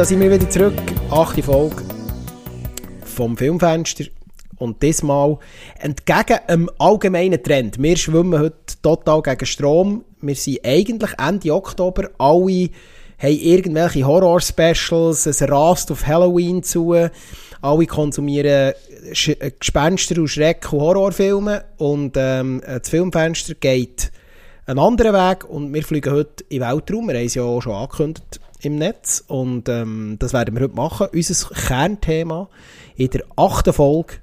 da sind wir wieder zurück. Achte Folge vom Filmfenster. Und diesmal entgegen einem allgemeinen Trend. Wir schwimmen heute total gegen Strom. Wir sind eigentlich Ende Oktober. Alle haben irgendwelche Horror-Specials. Es rast auf Halloween zu. Alle konsumieren Sch Gespenster und Schreck und Horrorfilme. Und ähm, das Filmfenster geht einen anderen Weg. Und wir fliegen heute in den Weltraum. Wir haben es ja auch schon angekündigt im Netz. Und ähm, das werden wir heute machen. Unser Kernthema in der achten Folge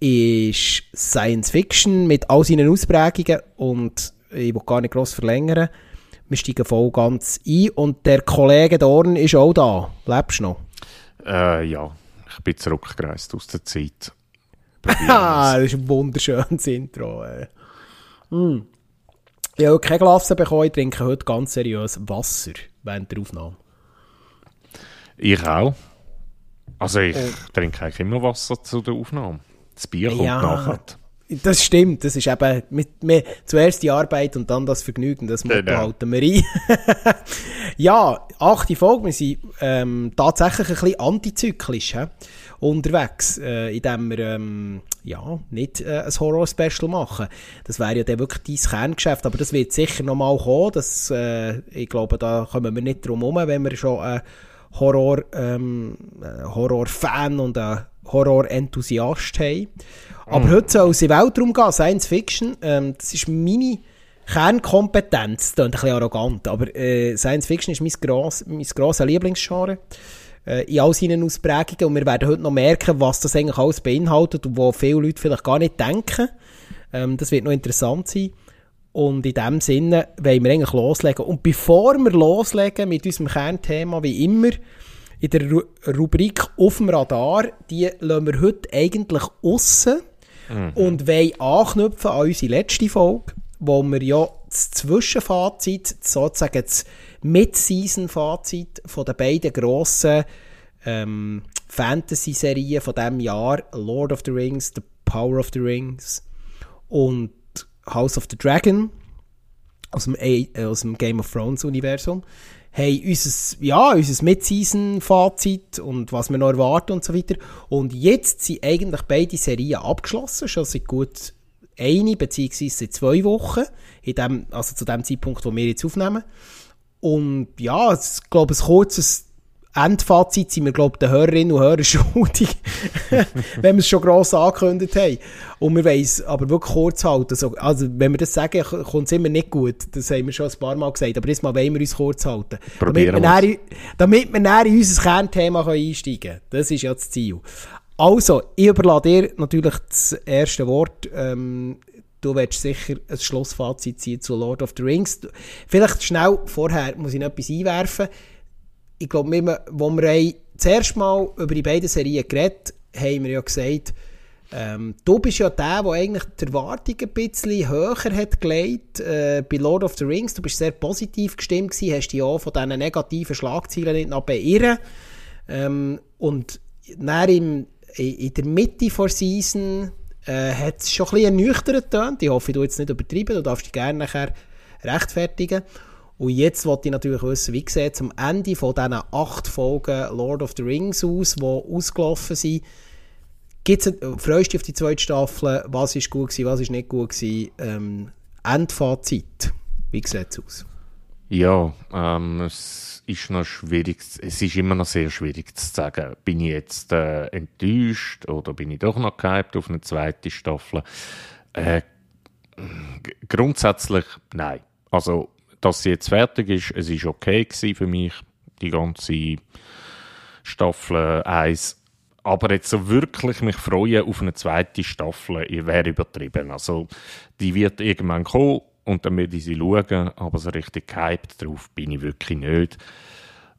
ist Science Fiction mit all seinen Ausprägungen. Und ich will gar nicht gross verlängern. Wir steigen voll ganz ein. Und der Kollege Dorn ist auch da. Lebst du noch? Äh, ja, ich bin zurückgereist aus der Zeit. Das ist ein wunderschönes Intro. Mm. Ich habe keine Glas bekommen, ich trinke heute ganz seriös Wasser während der Aufnahme. Ich auch. Also ich oh. trinke eigentlich immer Wasser zu der Aufnahme. Das Bier kommt ja, nachher. Das stimmt, das ist eben mit, mit, zuerst die Arbeit und dann das Vergnügen, das Motto genau. halten wir ein. ja, achte Folge, wir sind ähm, tatsächlich ein bisschen antizyklisch he? Unterwegs, äh, indem wir ähm, ja, nicht äh, ein Horror-Special machen. Das wäre ja dann wirklich dein Kerngeschäft, aber das wird sicher noch mal kommen. Das, äh, ich glaube, da kommen wir nicht drum herum, wenn wir schon einen Horror, ähm, Horror-Fan und einen Horror-Enthusiast haben. Aber mhm. heute soll es in Weltraum gehen, Science Fiction. Ähm, das ist meine Kernkompetenz. Das klingt ein bisschen arrogant, aber äh, Science Fiction ist mein, gross, mein grosses Lieblingsgenre äh, in all seinen Ausprägungen. Und wir werden heute noch merken, was das eigentlich alles beinhaltet und wo viele Leute vielleicht gar nicht denken. Ähm, das wird noch interessant sein. Und in diesem Sinne wollen wir eigentlich loslegen. Und bevor wir loslegen mit unserem Kernthema, wie immer, in der Ru Rubrik auf dem Radar, die lassen wir heute eigentlich aussen mhm. und wollen anknüpfen an unsere letzte Folge, wo wir ja das Zwischenfazit, sozusagen das Mid-Season-Fazit von den beiden grossen ähm, Fantasy-Serien von diesem Jahr, Lord of the Rings, The Power of the Rings und House of the Dragon aus dem, äh, aus dem Game of Thrones Universum, haben unser, ja, unser Mid-Season-Fazit und was wir noch erwarten und so weiter. Und jetzt sind eigentlich beide Serien abgeschlossen, schon seit gut eine bzw. seit zwei Wochen, in dem, also zu dem Zeitpunkt, wo wir jetzt aufnehmen. Und ja, ich glaube, ein kurzes Endfazit sind wir, glaube ich, den Hörerinnen und Hörern schuldig, wenn wir es schon gross angekündigt haben. Und wir wollen es aber wirklich kurz halten. Also, also wenn wir das sagen, kommt es immer nicht gut. Das haben wir schon ein paar Mal gesagt. Aber diesmal wollen wir uns kurz halten. damit wir, näher, damit wir näher in unser Kernthema einsteigen können. Das ist ja das Ziel. Also, ich überlasse dir natürlich das erste Wort. Ähm, du willst sicher ein Schlussfazit ziehen zu Lord of the Rings. Vielleicht schnell vorher muss ich noch etwas einwerfen ich glaube, wir, wo wir das erste Mal über die beiden Serien geredet haben wir ja gesagt, ähm, du bist ja der, der eigentlich die Erwartungen ein bisschen höher hat gelegt äh, bei Lord of the Rings. Du bist sehr positiv gestimmt gewesen, hast dich auch von diesen negativen Schlagzeilen nicht noch beirren. Ähm, und dann im, in der Mitte der Season äh, hat es schon ein bisschen ernüchternd. Ich hoffe, du jetzt nicht übertreiben, du darfst dich gerne nachher rechtfertigen. Und jetzt wollte ich natürlich wissen, wie sieht es am Ende von diesen acht Folgen Lord of the Rings aus, die ausgelaufen sind. Gibt's, freust du dich auf die zweite Staffel? Was ist gut gewesen, was ist nicht gut gewesen? Ähm, Endfazit, wie sieht es aus? Ja, ähm, es ist noch schwierig, es ist immer noch sehr schwierig zu sagen, bin ich jetzt äh, enttäuscht oder bin ich doch noch gehypt auf eine zweite Staffel? Äh, grundsätzlich nein. Also dass sie jetzt fertig ist, es ist okay für mich, die ganze Staffel 1. Aber jetzt so wirklich mich freuen auf eine zweite Staffel, wäre übertrieben. Also, die wird irgendwann kommen und dann werde ich sie schauen, aber so richtig gehypt drauf bin ich wirklich nicht.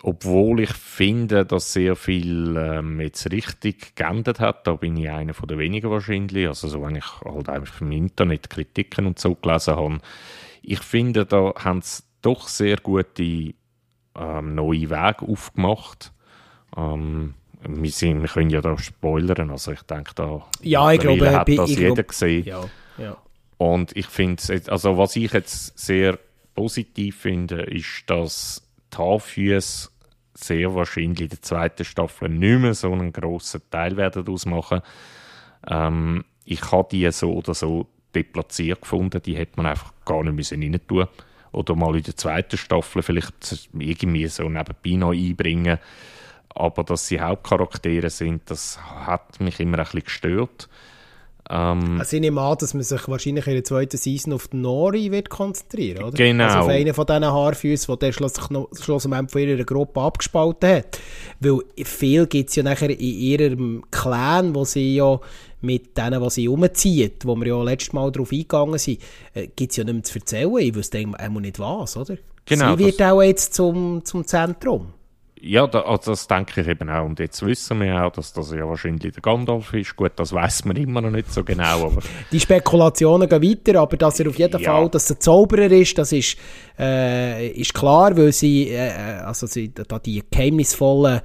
Obwohl ich finde, dass sehr viel ähm, jetzt richtig geändert hat, da bin ich einer von den wenigen wahrscheinlich. Also so, wenn ich halt einfach im Internet Kritiken und so gelesen habe, ich finde, da haben sie doch sehr gute ähm, neue Wege aufgemacht. Ähm, wir, sind, wir können ja da spoilern, also ich denke, da ja, ich glaube, hat das ich jeder glaub, gesehen. Ja, ja. Und ich finde, also was ich jetzt sehr positiv finde, ist, dass Haarfüße sehr wahrscheinlich in der zweiten Staffel nicht mehr so einen grossen Teil werden ausmachen. Ähm, ich habe die so oder so deplatziert gefunden, die hätte man einfach gar nicht müssen rein tun oder mal in der zweiten Staffel vielleicht irgendwie so nebenbei noch einbringen. Aber dass sie Hauptcharaktere sind, das hat mich immer ein bisschen gestört. Ähm, also ich nehme an, dass man sich wahrscheinlich in der zweiten Season auf den Nori wird konzentrieren, oder? Genau. Also auf einen von diesen Haarfüßen, der schlussendlich schlussendlich von ihrer Gruppe abgespalten hat. Weil viel gibt es ja nachher in ihrem Clan, wo sie ja mit denen, die sie umzieht, wo wir ja letztes Mal darauf eingegangen sind, äh, gibt es ja nicht mehr zu erzählen. Ich wüsste auch nicht was, oder? Genau. Sie wird auch jetzt zum, zum Zentrum. Ja, da, also das denke ich eben auch. Und jetzt wissen wir auch, dass das ja wahrscheinlich der Gandalf ist. Gut, das weiß man immer noch nicht so genau. Aber die Spekulationen gehen weiter, aber dass er auf jeden ja. Fall, dass er Zauberer ist, das ist, äh, ist klar, weil sie, äh, äh also sie, da die geheimnisvollen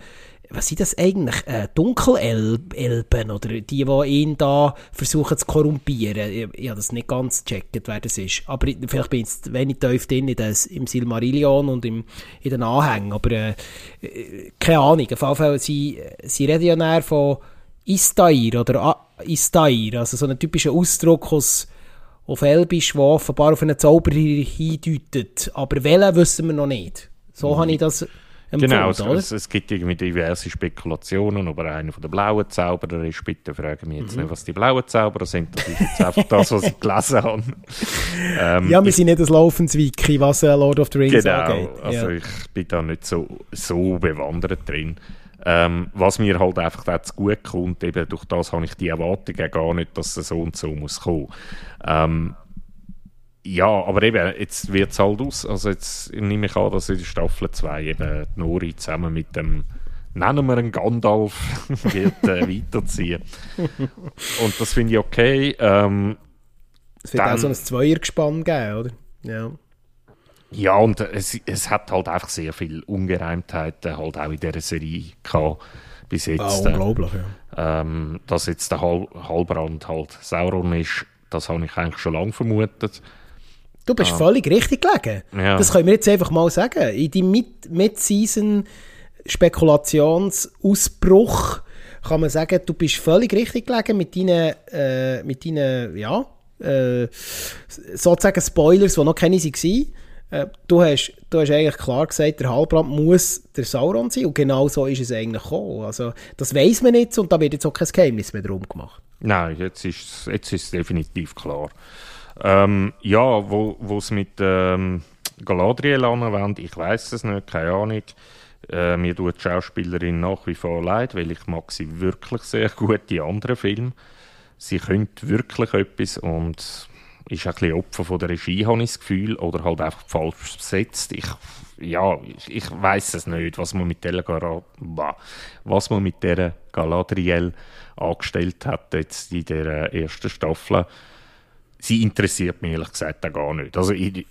was sind das eigentlich? Äh, Dunkelelben oder die, die ihn da versuchen zu korrumpieren? Ich, ich habe das nicht ganz gecheckt, wer das ist. Aber ich, vielleicht bin ich wenig tief drin in das, im Silmarillion und im, in den Anhängen. Aber äh, keine Ahnung. Auf jeden Fall, sie, sie reden ja näher von Istair oder A Istair, also so ein typischer Ausdruck aus auf Elbisch, der offenbar auf einen Zauberer hindeutet. Aber welchen wissen wir noch nicht. So mhm. habe ich das Genau, es, es, es, gibt irgendwie diverse Spekulationen, ob er einer von den blauen Zauberer ist. Bitte frage mich jetzt mhm. nicht, was die blauen Zauberer sind. Das ist jetzt einfach das, was ich gelesen habe. Ähm, ja, wir ich, sind nicht das laufendes Wiki, was äh, Lord of the Rings genau, angeht. also ja. ich bin da nicht so, so bewandert drin. Ähm, was mir halt einfach dazu gut kommt, eben durch das habe ich die Erwartungen gar nicht, dass es so und so muss kommen. Ähm, ja, aber eben, jetzt wird es halt aus. Also jetzt nehme ich an, dass in der Staffel 2 eben Nori zusammen mit dem, nennen wir einen Gandalf, wird äh, weiterziehen. Und das finde ich okay. Ähm, es wird dann, auch so ein Zweiergespann geben, oder? Ja. Ja, und es, es hat halt einfach sehr viel Ungereimtheiten halt auch in dieser Serie gehabt bis jetzt. Ah, unglaublich, ja. Ähm, dass jetzt der Hal Halbrand halt Sauron ist, das habe ich eigentlich schon lange vermutet. Du bist ah. völlig richtig gelegen. Ja. Das können wir jetzt einfach mal sagen. In deinem Mid-Season-Spekulationsausbruch kann man sagen, du bist völlig richtig gelegen mit deinen, äh, mit deinen ja, äh, sozusagen Spoilers, die noch keine waren. Äh, du, hast, du hast eigentlich klar gesagt, der Halbrand muss der Sauron sein und genau so ist es eigentlich gekommen. Also, das weiß man jetzt und da wird jetzt auch kein Geheimnis mehr drum gemacht. Nein, jetzt ist, jetzt ist es definitiv klar. Ähm, ja, wo es mit ähm, Galadriel anwendet, ich weiß es nicht, keine Ahnung. Äh, mir tut die Schauspielerin nach wie vor leid, weil ich mag sie wirklich sehr gut, die anderen Filme. Sie könnte wirklich etwas und ist ein bisschen Opfer von der Regie, habe ich das Gefühl, oder halt einfach falsch besetzt. Ich, ja, ich, ich weiß es nicht, was man mit der was man mit der Galadriel angestellt hat jetzt in der ersten Staffel sie interessiert mich ehrlich gesagt auch gar nicht. Also ihre,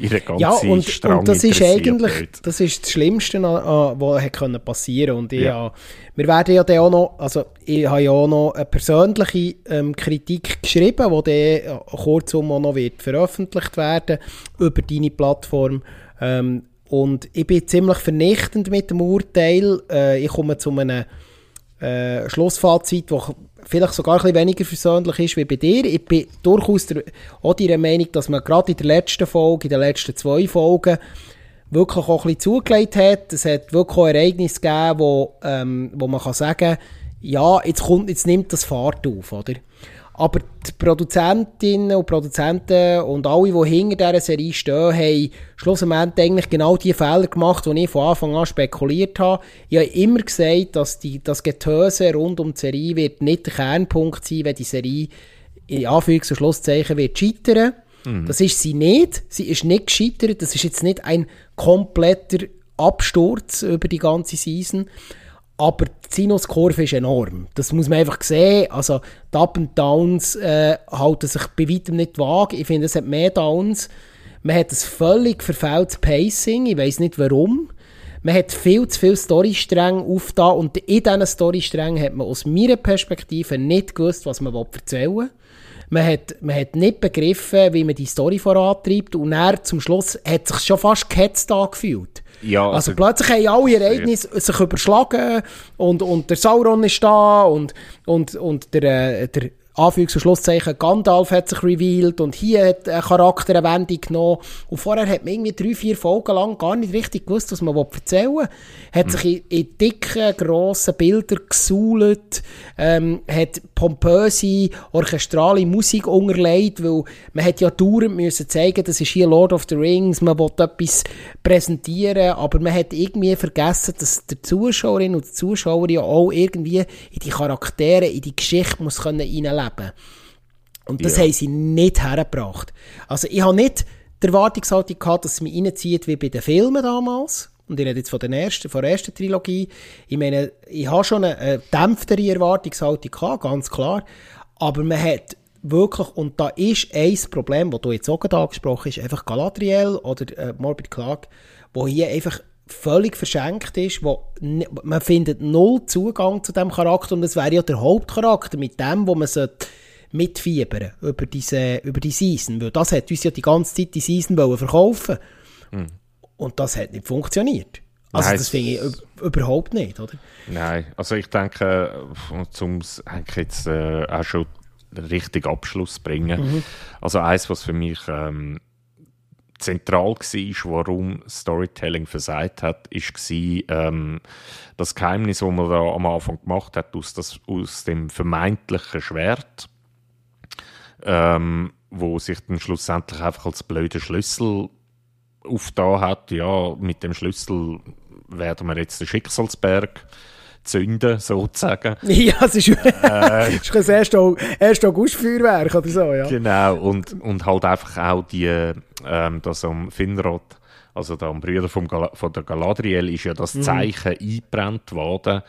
ihre ganze ja, und, Strang und das ist eigentlich nicht. das ist das Schlimmste, was hätte passieren und ich ja. Habe, wir werden ja dann auch noch, also ich habe ja auch noch eine persönliche ähm, Kritik geschrieben, die dann kurzum auch noch wird veröffentlicht werden über deine Plattform ähm, und ich bin ziemlich vernichtend mit dem Urteil. Äh, ich komme zu einem äh, Schlussfazit, das vielleicht sogar ein bisschen weniger versöhnlich ist wie bei dir. Ich bin durchaus der, auch deiner Meinung, dass man gerade in der letzten Folge, in den letzten zwei Folgen, wirklich auch ein bisschen zugelegt hat. Es hat wirklich auch Ereignisse gegeben, wo, ähm, wo man kann sagen ja, jetzt, kommt, jetzt nimmt das Fahrt auf, oder? Aber die Produzentinnen und Produzenten und alle, die hinter dieser Serie stehen, haben schlussendlich eigentlich genau die Fehler gemacht, die ich von Anfang an spekuliert habe. Ich habe immer gesagt, dass die, das Getöse rund um die Serie wird nicht der Kernpunkt sein, wenn die Serie in Anführungs- und Schlusszeichen wird scheitern. Mhm. Das ist sie nicht. Sie ist nicht gescheitert. Das ist jetzt nicht ein kompletter Absturz über die ganze Season. Aber die Sinuskurve ist enorm. Das muss man einfach sehen. Also, die Up and Downs äh, halten sich bei weitem nicht vage. Ich finde, es hat mehr Downs. Man hat ein völlig verfehltes Pacing. Ich weiß nicht warum. Man hat viel zu viele Storystränge aufgetan und in diesen Storysträngen hat man aus meiner Perspektive nicht gewusst, was man erzählen will. Man hat, man hat nicht begriffen, wie man die Story vorantreibt und dann zum Schluss hat sich schon fast gehetzt angefühlt. Ja, also, also plötzlich haben alle Ereignisse sich überschlagen und, und der Sauron ist da und, und, und der, äh, der Anführungs- und Schlusszeichen, Gandalf hat sich revealed und hier hat ein Charakter eine Wendung genommen. Und vorher hat man irgendwie drei, vier Folgen lang gar nicht richtig gewusst, was man erzählen will. Hat mhm. sich in, in dicken, grossen Bildern gesuhlt, ähm, hat pompöse, orchestrale Musik unterlegt, weil man hat ja dauernd müssen zeigen, das ist hier Lord of the Rings, man wollte etwas präsentieren, aber man hat irgendwie vergessen, dass der Zuschauerin und der Zuschauer ja auch irgendwie in die Charaktere, in die Geschichte muss können leben. Und das ja. haben sie nicht hergebracht. Also ich habe nicht die Erwartungshaltung gehabt, dass es mich reinzieht wie bei den Filmen damals. Und ich rede jetzt von, den ersten, von der ersten Trilogie. Ich meine, ich habe schon eine, eine dämpftere Erwartungshaltung gehabt, ganz klar. Aber man hat wirklich, und da ist ein Problem, das du jetzt auch gerade angesprochen hast, einfach Galadriel oder äh, Morbid Clark, wo hier einfach völlig verschenkt ist, wo man findet null Zugang zu dem Charakter und das wäre ja der Hauptcharakter mit dem, wo man sollte mitfiebern über diese über die Season, weil das hat uns ja die ganze Zeit die Season wollen verkaufen mhm. und das hat nicht funktioniert. Also Nein, das finde ich überhaupt nicht, oder? Nein, also ich denke, zum eigentlich jetzt äh, auch schon richtigen Abschluss bringen. Mhm. Also eins, was für mich ähm, zentral war, warum Storytelling versagt hat, war ähm, das Geheimnis, das man da am Anfang gemacht hat, aus, das, aus dem vermeintlichen Schwert, ähm, wo sich dann schlussendlich einfach als blöder Schlüssel aufgetan hat. Ja, mit dem Schlüssel werden wir jetzt den Schicksalsberg zünden, sozusagen. Ja, es ist, äh, ist ein 1. August-Feuerwerk oder so, ja. Genau, und, und halt einfach auch die, ähm, das am Finrod, also da am Brüder vom Gal von der Galadriel, ist ja das mhm. Zeichen mhm. eingebrannt worden,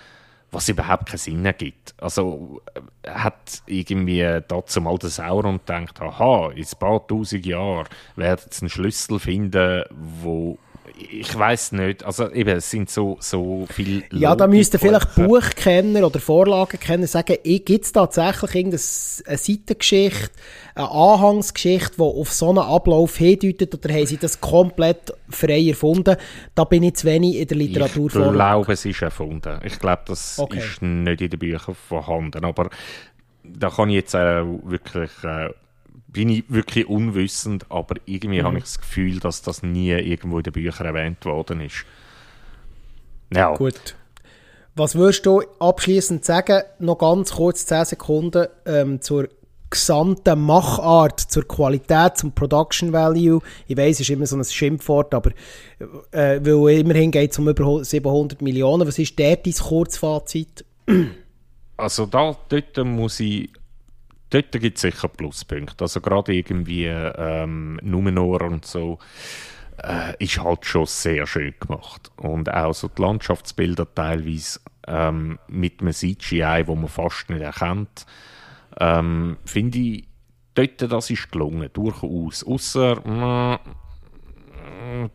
was überhaupt keinen Sinn ergibt. Also äh, hat irgendwie dazu mal der Sauron gedacht, aha, in ein paar tausend Jahren werden sie einen Schlüssel finden, wo ich weiß nicht, also eben, es sind so, so viele Ja, da müssten vielleicht Buchkenner oder Vorlagenkenner sagen, gibt es tatsächlich irgendeine Seitengeschichte, eine Anhangsgeschichte, die auf so einen Ablauf hindeutet, oder haben sie das komplett frei erfunden? Da bin ich zu wenig in der Literatur Ich glaube, es ist erfunden. Ich glaube, das okay. ist nicht in den Büchern vorhanden, aber da kann ich jetzt äh, wirklich äh, bin ich wirklich unwissend, aber irgendwie mhm. habe ich das Gefühl, dass das nie irgendwo in den Büchern erwähnt worden ist. Ja. Gut. Was würdest du abschließend sagen? Noch ganz kurz 10 Sekunden ähm, zur gesamten Machart, zur Qualität, zum Production Value. Ich weiß, es ist immer so ein Schimpfwort, aber äh, weil immerhin geht es um über 700 Millionen. Was ist der dein Kurzfazit? Also da, dort muss ich dort gibt es sicher Pluspunkte. Also gerade irgendwie ähm, Numenor und so äh, ist halt schon sehr schön gemacht. Und auch so die Landschaftsbilder teilweise ähm, mit einem CGI, wo man fast nicht erkennt, ähm, finde ich, dort das ist gelungen, durchaus. Außer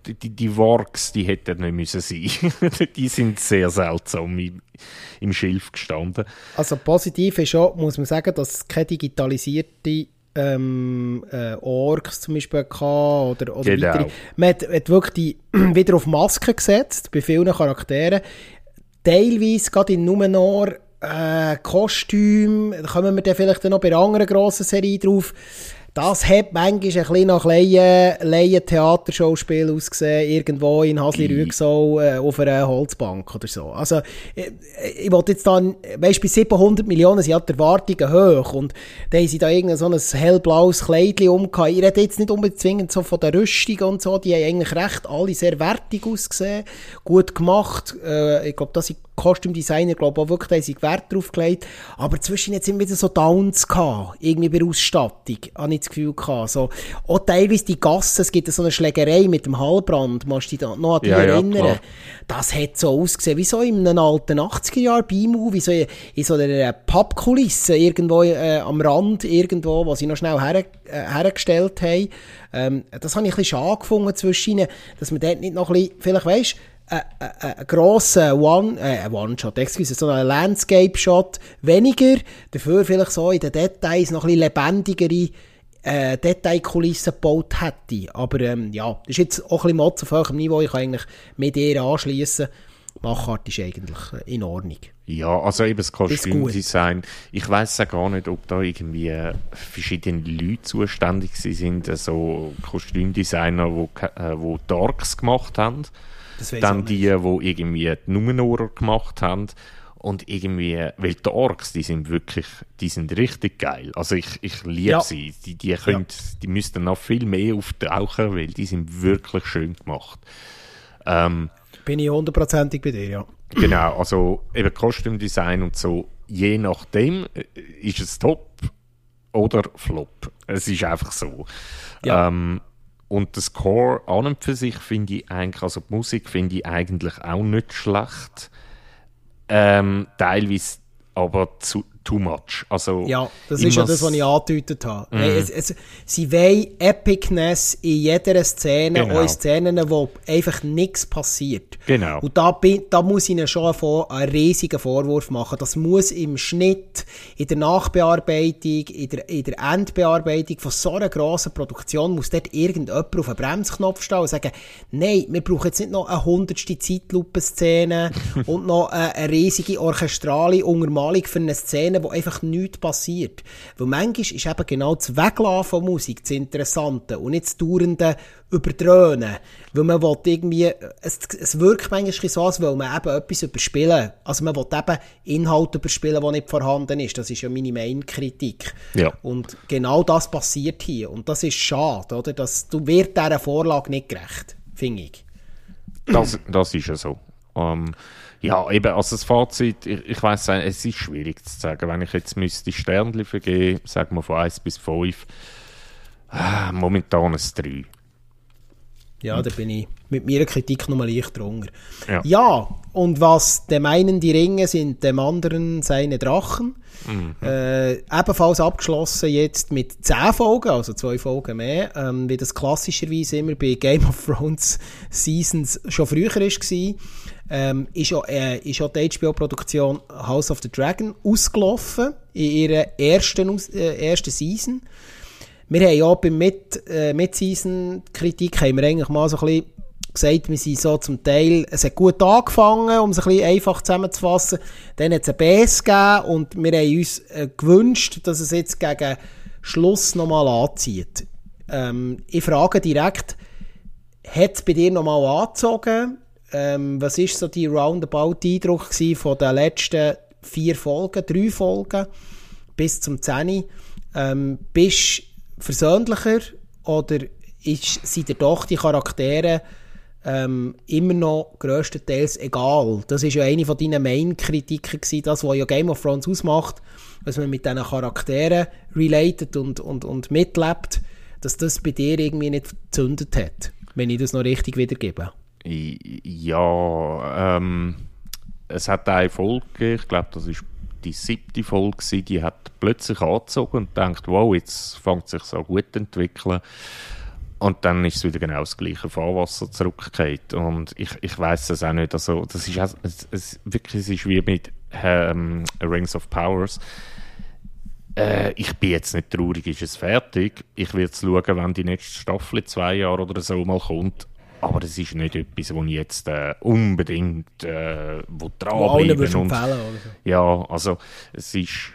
die, die, die Works, die hätten nicht müssen sein. die sind sehr seltsam im, im Schilf gestanden. Also positiv ist schon, muss man sagen, dass es keine digitalisierte ähm, äh, Orks zum Beispiel hatte oder, oder genau. weitere. Man hat, hat wirklich die, wieder auf Masken gesetzt bei vielen Charakteren. Teilweise, gerade in Numenor, äh, Kostüm, da kommen wir dann vielleicht noch bei einer anderen grossen Serie drauf, das hat manchmal ein bisschen nach Laien-Theaterschauspiel ausgesehen, irgendwo in Hasli-Rüegsau äh, auf einer Holzbank oder so. Also, ich, äh, ich wollte jetzt dann, weißt du, bei 700 Millionen sind ja die Erwartungen hoch und da haben sie da irgendein so ein hellblaues Kleidchen umgehauen. Ich rede jetzt nicht unbedingt so von der Rüstung und so, die haben eigentlich recht alle sehr wertig ausgesehen, gut gemacht. Äh, ich glaube, das sind Kostümdesigner, glaube ich, auch wirklich, da haben Wert drauf gelegt. Aber zwischen jetzt sind wieder so Downs gehabt, irgendwie bei der Ausstattung, habe ich das Gefühl gehabt. So, auch teilweise die Gassen, es gibt so eine Schlägerei mit dem Hallbrand, musst du dich noch an die ja, erinnern? Ja, das hat so ausgesehen, wie so in einem alten 80er-Jahr B-Movie, so in, in so einer Pappkulisse irgendwo äh, am Rand, irgendwo, wo sie noch schnell her, äh, hergestellt haben. Ähm, das habe ich ein bisschen schade gefunden zwischen ihnen, dass man dort nicht noch ein bisschen, vielleicht weisst, ein grosser One, äh, One-Shot, excuse, so ein Landscape-Shot weniger, dafür vielleicht so in den Details noch ein bisschen lebendigere äh, Detailkulissen gebaut hätte. Aber ähm, ja, das ist jetzt auch ein bisschen Motz auf höherem Niveau. Ich kann eigentlich mit ihr anschließen. Machart ist eigentlich äh, in Ordnung. Ja, also eben das Kostümdesign. Ich weiß ja gar nicht, ob da irgendwie verschiedene Leute zuständig sind, so also Kostümdesigner, äh, wo Darks gemacht haben. Dann die, die irgendwie die Numenor gemacht haben. Und irgendwie, weil die Orks, die sind wirklich, die sind richtig geil. Also ich, ich liebe ja. sie. Die, die, könnt, ja. die müssten noch viel mehr auftauchen, weil die sind wirklich schön gemacht. Ähm, Bin ich hundertprozentig bei dir, ja. Genau, also eben Kostümdesign und so, je nachdem äh, ist es top oder flop. Es ist einfach so. Ja. Ähm, und das Core an und für sich finde ich eigentlich, also die Musik finde ich eigentlich auch nicht schlecht. Ähm, teilweise aber zu, too much. Also, ja, das ist ja das, was ich angedeutet habe. Mm. Es, es, sie wollen Epicness in jeder Szene, genau. auch in Szenen, wo einfach nichts passiert. Genau. Und da, da muss ich ihnen schon einen riesigen Vorwurf machen. Das muss im Schnitt, in der Nachbearbeitung, in der, in der Endbearbeitung von so einer grossen Produktion, muss dort irgendjemand auf den Bremsknopf stehen und sagen, nein, wir brauchen jetzt nicht noch eine hundertste Zeitlupenszene und noch eine, eine riesige orchestrale Untermalung für eine Szene, Szenen, wo einfach nichts passiert. Weil manchmal ist eben genau das Weglassen von Musik das Interessante und nicht das dauernde Überdröhnen. Weil man will irgendwie, es, es wirkt manchmal so, als will man eben etwas überspielen. Also man will eben Inhalt überspielen, der nicht vorhanden ist. Das ist ja meine Main-Kritik. Ja. Und genau das passiert hier. Und das ist schade, oder? Das, du wird dieser Vorlage nicht gerecht, finde ich. Das, das ist ja so. Um, ähm, ja, eben, also das Fazit, ich, ich weiß es ist schwierig zu sagen. Wenn ich jetzt müsste Sternchen vergeben, sagen wir von 1 bis 5, ah, momentan ein 3. Ja, da bin ich mit meiner Kritik nochmal leicht drunter. Ja. ja, und was dem einen die Ringe sind, dem anderen seine Drachen. Mhm. Äh, ebenfalls abgeschlossen jetzt mit 10 Folgen, also zwei Folgen mehr, ähm, wie das klassischerweise immer bei Game of Thrones Seasons schon früher war ähm, ist, auch, äh, ist auch die HBO-Produktion House of the Dragon ausgelaufen in ihrer ersten, äh, ersten Season. Wir haben ja beim Mid, äh, Mid-Season-Kritik haben wir eigentlich mal so ein bisschen gesagt, wir sind so zum Teil, es hat gut angefangen, um es ein bisschen einfach zusammenzufassen. Dann hat es ein BS gegeben und wir haben uns äh, gewünscht, dass es jetzt gegen Schluss nochmal anzieht. Ähm, ich frage direkt, hat es bei dir nochmal angezogen? Ähm, was ist so die roundabout Eindruck von den letzten vier Folgen, drei Folgen bis zum 10? Ähm, bist du versöhnlicher oder ist, sind dir doch die Charaktere ähm, immer noch grösstenteils egal? Das ist ja eine von deinen Main-Kritiken das, was ja Game of Thrones ausmacht, dass man mit diesen Charakteren related und, und, und mitlebt, dass das bei dir irgendwie nicht gezündet hat, wenn ich das noch richtig wiedergebe. Ja, ähm, es hat eine Folge, ich glaube, das ist die siebte Folge, die hat plötzlich angezogen und denkt, wow, jetzt fängt es sich so gut entwickeln. Und dann ist es wieder genau das gleiche Fahrwasser zurückgekehrt. Und ich, ich weiß es auch nicht. Also, das ist, es, es, wirklich, es ist wie mit ähm, Rings of Powers. Äh, ich bin jetzt nicht traurig, ist es fertig. Ich werde es schauen, wenn die nächste Staffel zwei Jahren oder so mal kommt. Aber das ist nicht etwas, wo ich jetzt äh, unbedingt äh, wo dranbleiben und, so. Ja, also es ist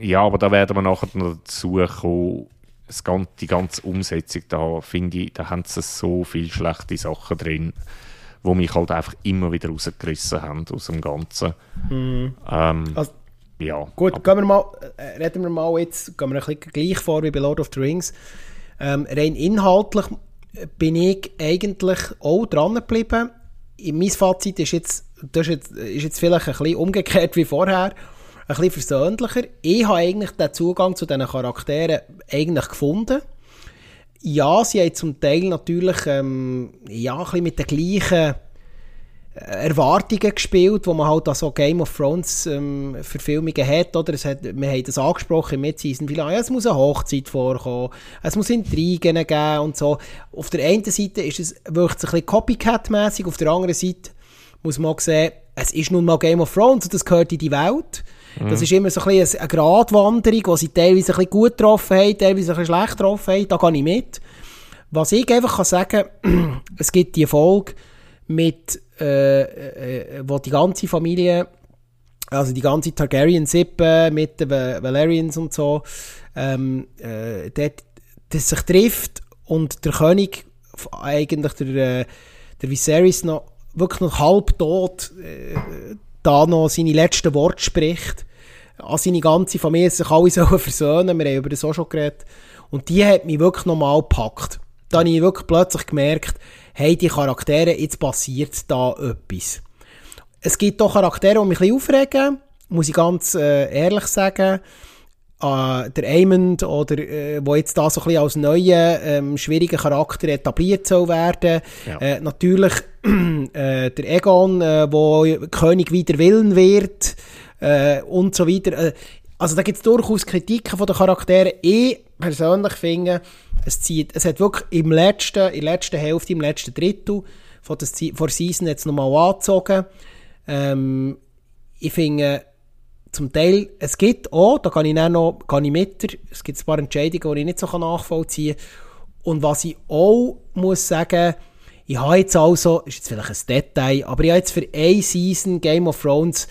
ja, aber da werden wir nachher noch dazu kommen, ganze, die ganze Umsetzung, da finde ich, da haben sie so viele schlechte Sachen drin, wo mich halt einfach immer wieder rausgerissen haben aus dem Ganzen. Mhm. Ähm, also, ja. Gut, gehen wir mal, äh, reden wir mal jetzt, gehen wir ein bisschen gleich vor wie bei Lord of the Rings. Ähm, rein inhaltlich bin ich eigentlich auch dran geblieben. Mein Fazit ist jetzt, das ist jetzt, ist jetzt vielleicht ein bisschen umgekehrt wie vorher, ein bisschen versöhnlicher. Ich habe eigentlich den Zugang zu diesen Charakteren eigentlich gefunden. Ja, sie haben zum Teil natürlich ähm, ja, ein bisschen mit den gleichen Erwartungen gespielt, wo man halt so Game of Thrones ähm, Verfilmungen hat, oder? Es hat, wir haben das angesprochen mit Season ja, es muss eine Hochzeit vorkommen, es muss Intrigen geben und so. Auf der einen Seite ist es, wirkt es ein bisschen Copycat-mässig, auf der anderen Seite muss man auch sehen, es ist nun mal Game of Thrones und das gehört in die Welt. Mhm. Das ist immer so ein bisschen eine Gratwanderung, wo sie teilweise ein bisschen gut getroffen haben, teilweise ein bisschen schlecht getroffen haben. Da gehe ich mit. Was ich einfach kann sagen es gibt die Folge mit, äh, äh, wo die ganze Familie, also die ganze Targaryen-Sippe mit den Valerians und so, ähm, äh, dort, das sich trifft und der König, eigentlich der, äh, der Viserys noch wirklich noch halb tot, äh, da noch seine letzten Worte spricht. An seine ganze Familie sich alle sollen versöhnen. Wir haben über das auch schon geredet. Und die hat mich wirklich nochmal gepackt. Da habe ich wirklich plötzlich gemerkt, hey, die Charaktere, jetzt passiert da etwas. Es gibt doch Charaktere, die mich ein bisschen aufregen, muss ich ganz äh, ehrlich sagen. Äh, der Aemond oder äh, wo jetzt da so ein bisschen als neuer ähm, schwieriger Charakter etabliert soll werden. Ja. Äh, natürlich äh, der Egon, äh, wo König wieder Willen wird äh, und so weiter. Äh, also da gibt es durchaus Kritiken von den Charakteren. Ich persönlich finde, es zieht, es hat wirklich im letzten, in der letzten Hälfte, im letzten Drittel von der, von der Season jetzt nochmal angezogen. Ähm, ich finde, zum Teil, es gibt auch, da kann ich dann noch kann ich mit, es gibt ein paar Entscheidungen, die ich nicht so nachvollziehen kann. Und was ich auch muss sagen, ich habe jetzt also, ist jetzt vielleicht ein Detail, aber ich habe jetzt für eine Season Game of Thrones,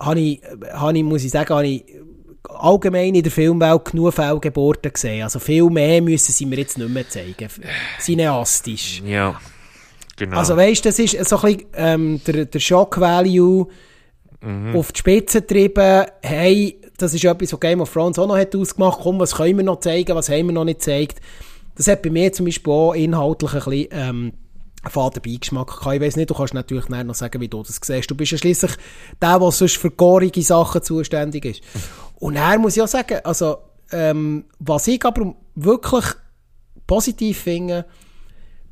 habe ich, habe ich, muss ich sagen, habe ich allgemein in der Filmwelt genug Fehlgeburten gesehen. Also viel mehr müssen sie mir jetzt nicht mehr zeigen. Cineastisch. Ja, genau. Also weißt du, das ist so ein bisschen ähm, der, der Shock-Value mhm. auf die Spitze getrieben. Hey, das ist etwas, was Game of Thrones auch noch hat ausgemacht. Komm, was können wir noch zeigen, was haben wir noch nicht gezeigt. Das hat bei mir zum Beispiel auch inhaltlich ein bisschen... Ähm, faden Beigeschmack gehabt. Ich weiss nicht, du kannst natürlich noch sagen, wie du das siehst. Du bist ja schliesslich der, der sonst für gorige Sachen zuständig ist. Und er muss auch sagen, also, ähm, was ich aber wirklich positiv finde,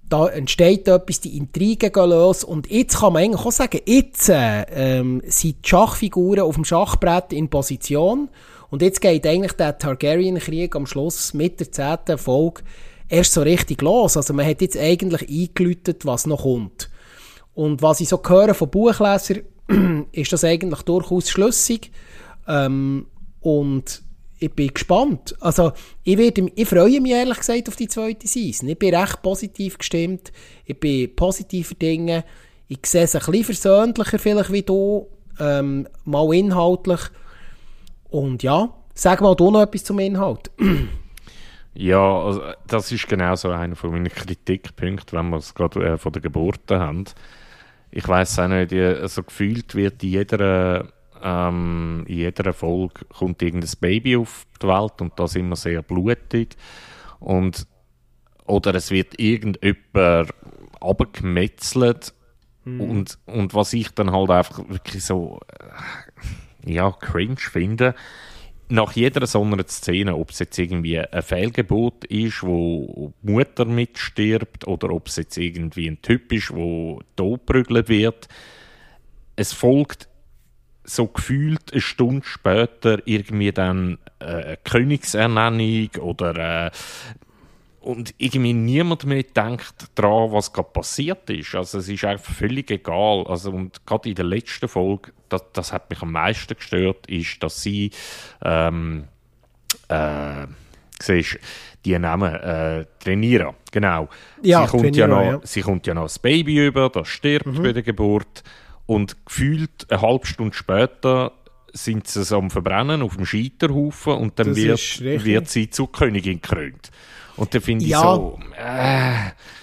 da entsteht etwas, die Intrigen gehen los und jetzt kann man eigentlich auch sagen, jetzt äh, ähm, sind die Schachfiguren auf dem Schachbrett in Position und jetzt geht eigentlich der Targaryen-Krieg am Schluss mit der zehnten Folge erst so richtig los. Also man hat jetzt eigentlich eingeläutet, was noch kommt. Und was ich so höre von Buchlesern, ist das eigentlich durchaus schlüssig. Ähm, und ich bin gespannt. Also, ich, werde, ich freue mich ehrlich gesagt auf die zweite Season. Ich bin recht positiv gestimmt. Ich bin positiver Dinge. Ich sehe es ein bisschen versöhnlicher vielleicht wie du. Ähm, mal inhaltlich. Und ja, sag mal du noch etwas zum Inhalt. ja, also, das ist genau so einer von meinen Kritikpunkten, wenn wir es gerade äh, von der Geburt haben. Ich weiß auch nicht, so also gefühlt wird in jeder ähm, in jeder Folge kommt irgendein Baby auf die Welt und das immer sehr blutig. Und, oder es wird irgendjemand abgemetzelt. Mhm. Und, und was ich dann halt einfach wirklich so äh, ja, cringe finde, nach jeder so einer Szene, ob es jetzt irgendwie eine Fehlgeburt ist, wo die Mutter mitstirbt, oder ob es jetzt irgendwie ein Typ ist, wo totprügelt wird, es folgt so gefühlt eine Stunde später irgendwie dann äh, Königsernennung oder äh, und irgendwie niemand mehr denkt daran, was gerade passiert ist. Also es ist einfach völlig egal. Also und gerade in der letzten Folge, das, das hat mich am meisten gestört, ist, dass sie ähm, äh, siehst, die Namen äh, trainieren. Genau. Ja, sie, kommt ja noch, ja. sie kommt ja noch das Baby über, das stirbt mhm. bei der Geburt. Und gefühlt eine halbe Stunde später sind sie am Verbrennen auf dem Scheiterhaufen und dann wird, wird sie zur Königin gekrönt. Und dann finde ja. ich so. Äh.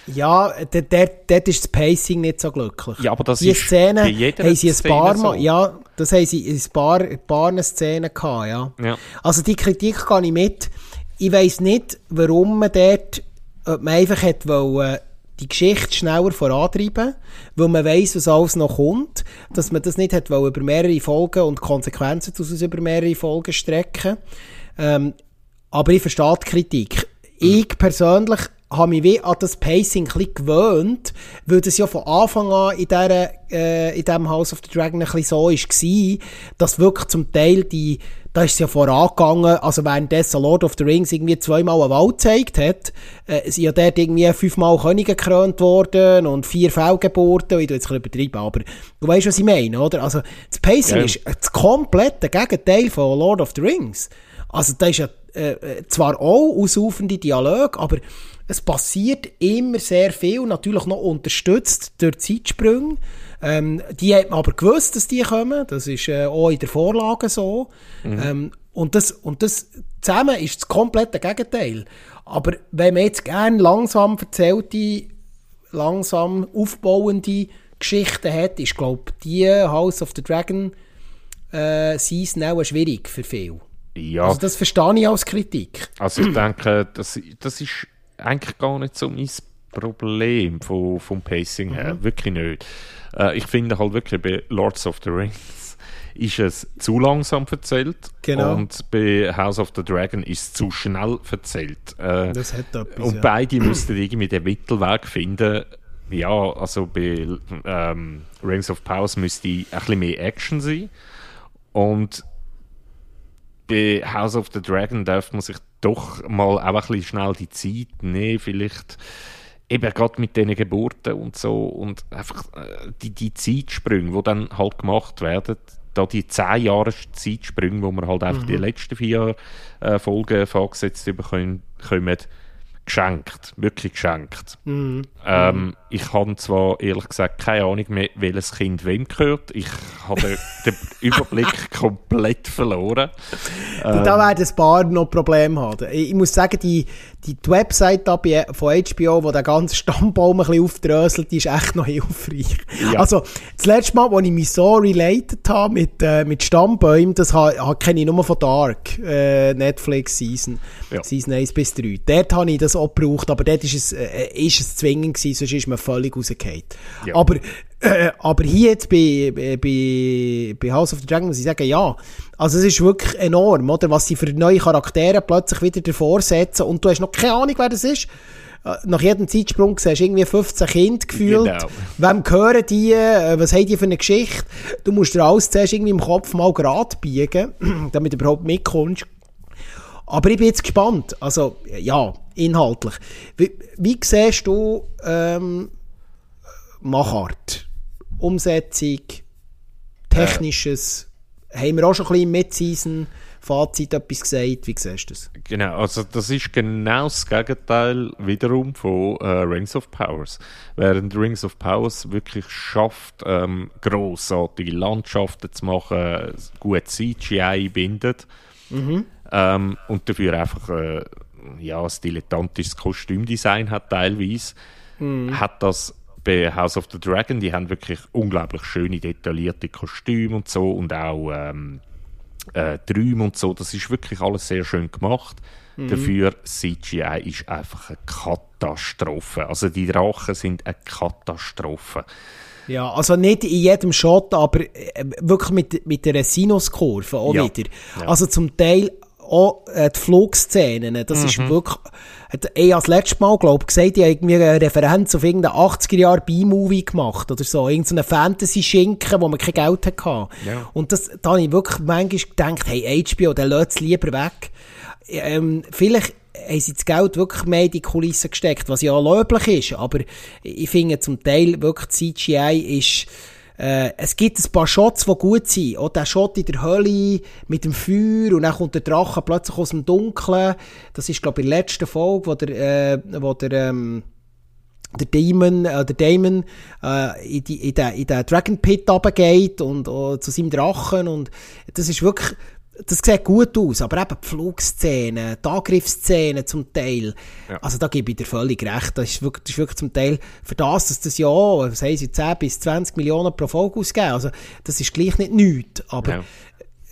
Ja, dort, dort ist das Pacing nicht so glücklich. Ja, aber das Die ist Szene bei jeder haben sie ein paar Mal, so. Ja, das haben sie in ein paar, ein paar Szenen gehabt, ja. ja. Also die Kritik kann ich mit. Ich weiss nicht, warum man dort, ob man einfach hätte wollen, die Geschichte schneller vorantreiben, weil man weiß, was alles noch kommt, dass man das nicht hat wollen, über mehrere Folgen und Konsequenzen daraus über mehrere Folgen strecken. Ähm, aber ich verstehe die Kritik. Ich persönlich habe mich wie an das Pacing ein gewöhnt, weil das ja von Anfang an in, dieser, äh, in diesem House of the Dragon ein bisschen so war, dass wirklich zum Teil die da ist es ja vorangegangen, also währenddessen Lord of the Rings irgendwie zweimal eine Wald gezeigt hat, äh, sind ja dort irgendwie fünfmal Könige gekrönt worden und vier Fehlgeburten, ich tu jetzt ein bisschen übertreiben, aber du weißt, was ich meine, oder? Also das Pacing ja. ist das komplette Gegenteil von Lord of the Rings. Also da ist ja äh, äh zwar auch ausufernde Dialog, aber es passiert immer sehr viel, natürlich noch unterstützt durch Zeitsprünge. Ähm, die hat man aber gewusst, dass die kommen. Das ist äh, auch in der Vorlage so. Mhm. Ähm, und, das, und das zusammen ist das komplette Gegenteil. Aber wenn man jetzt gerne langsam erzählte, langsam aufbauende Geschichten hat, ist, glaube ich, die House of the Dragon äh, Season auch schwierig für viele. Ja. Also das verstehe ich als Kritik. Also ich denke, das, das ist eigentlich gar nicht so mein Problem vom, vom Pacing her. Mhm. Wirklich nicht. Äh, ich finde halt wirklich bei Lords of the Rings ist es zu langsam erzählt genau. und bei House of the Dragon ist es zu schnell erzählt. Äh, das hat etwas, Und ja. beide müssten irgendwie den Mittelweg finden. Ja, also bei ähm, Rings of Powers müsste ein bisschen mehr Action sein und bei House of the Dragon darf man sich doch mal auch ein bisschen schnell die Zeit nehmen, vielleicht eben gerade mit diesen Geburten und so und einfach äh, die, die Zeitsprünge, die dann halt gemacht werden, da die 10 Jahre Zeitsprünge, wo wir halt einfach mhm. die letzten vier äh, Folgen vorgesetzt bekommen, geschenkt, wirklich geschenkt. Mhm. Ähm, ich habe zwar ehrlich gesagt keine Ahnung mehr, welches Kind wem gehört. Ich habe den Überblick komplett verloren. Ähm, da werden ein paar noch Probleme haben. Ich muss sagen, die, die, die Website von HBO, die den ganzen Stammbaum ein bisschen aufdröselt, die ist echt noch hilfreich. Ja. Also, das letzte Mal, als ich mich so related habe mit, äh, mit Stammbäumen, das kenne ich nur von Dark, äh, Netflix Season, ja. Season 1 bis 3. Dort habe ich das auch gebraucht, aber dort ist es, äh, ist es zwingend gewesen, sonst ist man völlig rausgefallen. Ja. Aber, äh, aber hier jetzt bei, bei, bei House of the Dragon muss ich sagen, ja, also es ist wirklich enorm, oder, was sie für neue Charaktere plötzlich wieder davor setzen und du hast noch keine Ahnung, wer das ist. Äh, nach jedem Zeitsprung siehst du irgendwie 15 Kinder gefühlt. Genau. Wem gehören die? Äh, was haben die für eine Geschichte? Du musst dir alles zuerst irgendwie im Kopf mal gerade biegen, damit du überhaupt mitkommst. Aber ich bin jetzt gespannt. Also, ja, inhaltlich. Wie, wie siehst du ähm, Machart? Umsetzung, Technisches? Äh. Haben wir auch schon ein bisschen mit Season Fazit etwas gesagt? Wie siehst du das? Genau, also das ist genau das Gegenteil wiederum von äh, Rings of Powers. Während Rings of Powers wirklich schafft, ähm, grossartige Landschaften zu machen, gut CGI bindet, mhm ähm, und dafür einfach äh, ja, ein dilettantisches Kostümdesign hat teilweise, mhm. hat das bei House of the Dragon, die haben wirklich unglaublich schöne, detaillierte Kostüme und so und auch ähm, äh, Träume und so, das ist wirklich alles sehr schön gemacht. Mhm. Dafür CGI ist einfach eine Katastrophe. Also die Drachen sind eine Katastrophe. Ja, also nicht in jedem Shot, aber äh, wirklich mit, mit einer Sinuskurve auch ja. wieder. Ja. Also zum Teil auch äh, die Flugszenen, das mhm. ist wirklich, hat eh als letztes Mal, glaube ich, gesagt, ich habe irgendwie eine Referenz auf irgendeinen 80er-Jahre B-Movie gemacht oder so, irgendeine Fantasy-Schinken, wo man kein Geld hatte. Ja. Und das, da habe ich wirklich manchmal gedacht, hey, HBO, der lässt es lieber weg. Ähm, vielleicht haben sie das Geld wirklich mehr in die Kulissen gesteckt, was ja löblich ist, aber ich finde zum Teil wirklich CGI ist, äh, es gibt ein paar Shots, die gut sind. Auch der Shot in der Hölle mit dem Feuer und dann kommt der Drache plötzlich aus dem Dunkeln. Das ist, glaube ich, in der letzten Folge, wo der, äh, wo der, ähm, der Damon, äh, der Damon äh, in, die, in, den, in den Dragon Pit runtergeht und uh, zu seinem Drachen und das ist wirklich das sieht gut aus, aber eben die Flugszenen, die Angriffsszenen zum Teil, ja. also da gebe ich dir völlig recht, das ist, wirklich, das ist wirklich zum Teil für das, dass das ja, was haben sie, 10 bis 20 Millionen pro Folge ausgeben, also das ist gleich nicht nichts, aber ja.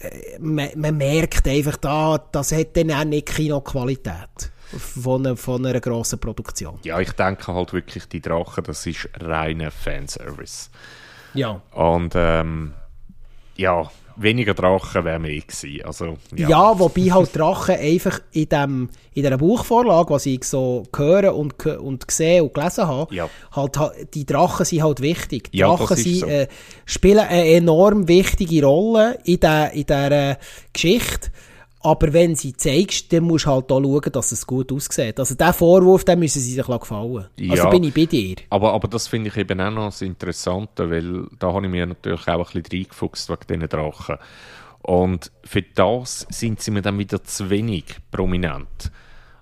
Äh, man, man, merkt einfach da, das hat dann auch nicht Kinoqualität von, von einer grossen Produktion. Ja, ich denke halt wirklich, die Drachen, das ist reiner Fanservice. Ja. Und ähm, ja, weniger Drachen wäre mehr gewesen. Also, ja. ja, wobei halt Drachen einfach in, dem, in dieser Buchvorlage, was ich so höre und, und gesehen und gelesen habe, ja. halt, die Drachen sind halt wichtig. Die ja, Drachen sind, so. äh, spielen eine enorm wichtige Rolle in, der, in dieser Geschichte. Aber wenn sie zeigst, dann musst du halt auch schauen, dass es gut aussieht. Also diesen Vorwurf, den müssen sie sich gefallen. Also ja, bin ich bei dir. Aber, aber das finde ich eben auch noch das Interessante, weil da habe ich mir natürlich auch ein bisschen reingefuchst wegen diesen Drachen. Und für das sind sie mir dann wieder zu wenig prominent.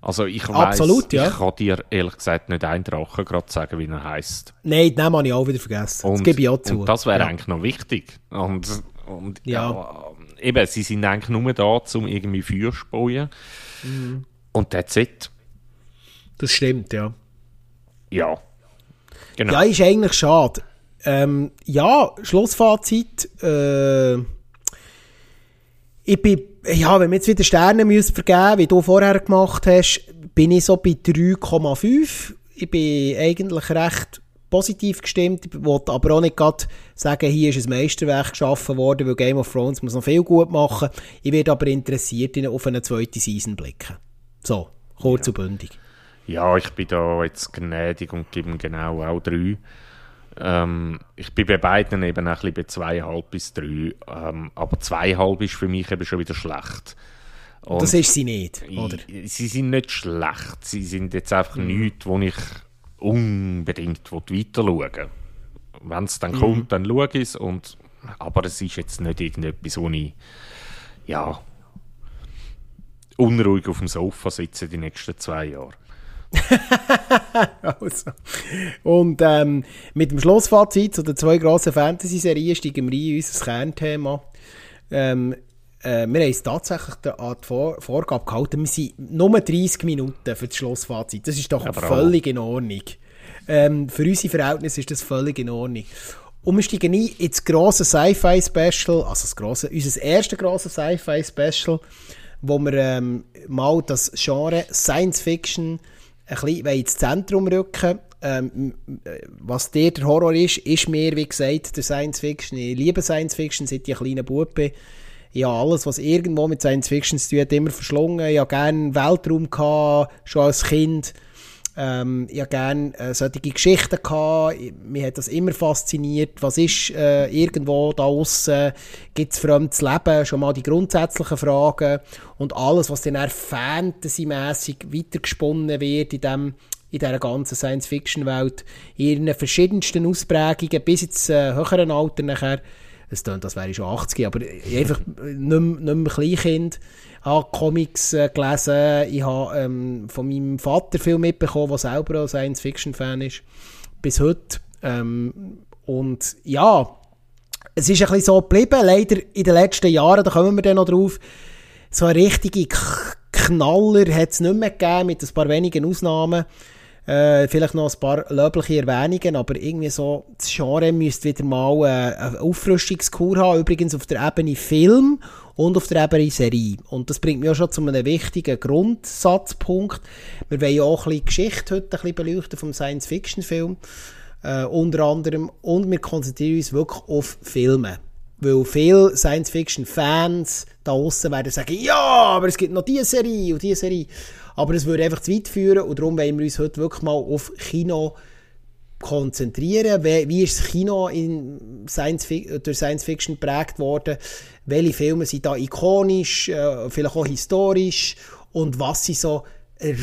Also ich weiß, ja. ich kann dir ehrlich gesagt nicht einen Drachen gerade sagen, wie er heißt. Nein, den habe ich auch wieder vergessen. Und, das gebe ich auch zu. Und das wäre ja. eigentlich noch wichtig. Und, und ja. ja eben, sie sind eigentlich nur da, um irgendwie Feuer zu bauen. Mhm. Und that's it. Das stimmt, ja. Ja. Genau. Ja, ist eigentlich schade. Ähm, ja, Schlussfazit. Äh, ich bin, ja, wenn wir jetzt wieder Sterne müssen vergeben wie du vorher gemacht hast, bin ich so bei 3,5. Ich bin eigentlich recht positiv gestimmt. Ich wollte aber auch nicht gerade sagen, hier ist ein Meisterwerk geschaffen worden, weil Game of Thrones muss noch viel gut machen. Ich werde aber interessiert in, auf eine zweite Season blicken. So, kurz ja. und bündig. Ja, ich bin da jetzt gnädig und gebe genau auch drei. Ähm, ich bin bei beiden eben ein bisschen bei zweieinhalb bis drei. Ähm, aber zweieinhalb ist für mich eben schon wieder schlecht. Und das ist sie nicht, oder? Sie sind nicht schlecht. Sie sind jetzt einfach mhm. nichts, wo ich unbedingt weiter schauen Wenn es dann mhm. kommt, dann schaue ich es. Und, aber es ist jetzt nicht irgendetwas, wo ich ja, unruhig auf dem Sofa sitze die nächsten zwei Jahre. also. Und ähm, mit dem Schlussfazit zu den zwei grossen Fantasy-Serien steigen wir in unser Kernthema. Ähm, äh, wir haben es tatsächlich an die Vor Vorgabe gehalten, wir sind nur 30 Minuten für das Schlussfazit. Das ist doch ja, völlig in Ordnung. Ähm, für unsere Verhältnisse ist das völlig in Ordnung. Und wir steigen ein ins grosse Sci-Fi-Special, also das grosse, unser erstes grosses Sci-Fi-Special, wo wir ähm, mal das Genre Science Fiction ein bisschen ins Zentrum rücken ähm, was der, der Horror ist, ist mir, wie gesagt, der Science Fiction. Ich liebe Science Fiction, seit ich ein kleiner Bub bin habe alles, was irgendwo mit Science Fiction zu tun hat, immer verschlungen. Ich habe gerne Weltraum gehabt, schon als Kind. Ähm, habe gerne äh, solche Geschichten gehabt. Mich hat das immer fasziniert. Was ist äh, irgendwo da außen? Gibt es fremdes Leben? Schon mal die grundsätzlichen Fragen. Und alles, was dann eher fantasymässig weitergesponnen wird in dem in dieser ganzen Science-Fiction-Welt, in ihren verschiedensten Ausprägungen, bis ins äh, höheren Alter nachher, es klingt, das wäre schon 80, aber einfach nicht mehr, nicht mehr Kleinkind. Ich habe Comics äh, gelesen, ich habe ähm, von meinem Vater viel mitbekommen, der selber ein Science-Fiction-Fan ist, bis heute. Ähm, und ja, es ist ein bisschen so geblieben, leider in den letzten Jahren, da kommen wir dann noch drauf, so eine richtige Knaller hat es nicht mehr gegeben, mit ein paar wenigen Ausnahmen. Äh, vielleicht noch ein paar löbliche Erwähnungen, aber irgendwie so, das Genre müsste wieder mal äh, eine Auffrischungskur haben, übrigens auf der Ebene Film und auf der Ebene Serie. Und das bringt mich auch schon zu einem wichtigen Grundsatzpunkt. Wir wollen ja auch ein bisschen Geschichte heute ein bisschen beleuchten vom Science-Fiction-Film. Äh, unter anderem. Und wir konzentrieren uns wirklich auf Filme. Weil viele Science-Fiction-Fans da außen werden sagen, ja, aber es gibt noch diese Serie und diese Serie. Aber es würde einfach zu weit führen und darum wollen wir uns heute wirklich mal auf Kino konzentrieren. Wie, wie ist das Kino in Science durch Science Fiction geprägt worden? Welche Filme sind da ikonisch, äh, vielleicht auch historisch? Und was sind so äh,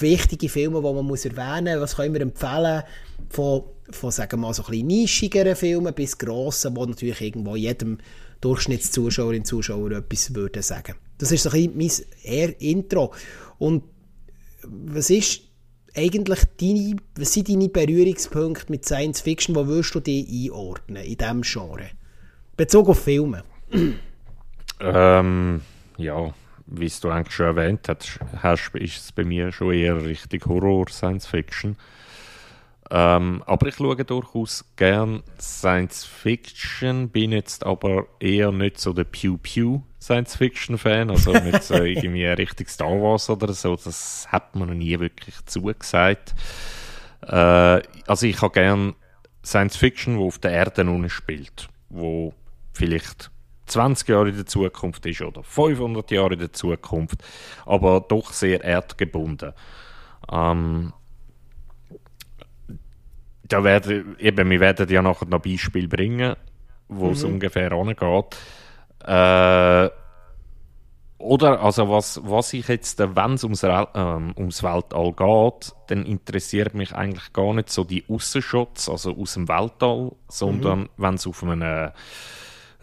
wichtige Filme, die man muss erwähnen muss? Was können wir empfehlen? Von, von sagen wir mal, so ein bisschen nischigeren Filmen bis grossen, wo natürlich irgendwo jedem Durchschnittszuschauerin Zuschauer etwas würde sagen. Das ist so ein bisschen mein Intro. Und was ist eigentlich deine, was sind deine Berührungspunkte mit Science Fiction? Wo würdest du die einordnen in diesem Genre? Bezug auf Filme. Ähm, ja, wie du eigentlich schon erwähnt hast, ist es bei mir schon eher richtig Horror, Science Fiction. Ähm, aber ich schaue durchaus gern Science Fiction, bin jetzt aber eher nicht so der Pew Pew Science Fiction Fan, also nicht so irgendwie richtig Star Wars oder so, das hat man noch nie wirklich zugesagt. Äh, also ich habe gern Science Fiction, wo auf der Erde unten spielt, wo vielleicht 20 Jahre in der Zukunft ist oder 500 Jahre in der Zukunft, aber doch sehr erdgebunden. Ähm, da werden, eben, wir werden ja nachher noch Beispiele bringen, wo es mhm. ungefähr angeht. Äh, oder, also was, was ich jetzt, wenn es ums, ähm, ums Weltall geht, dann interessiert mich eigentlich gar nicht so die Aussenshots, also aus dem Weltall, sondern mhm. wenn es auf einem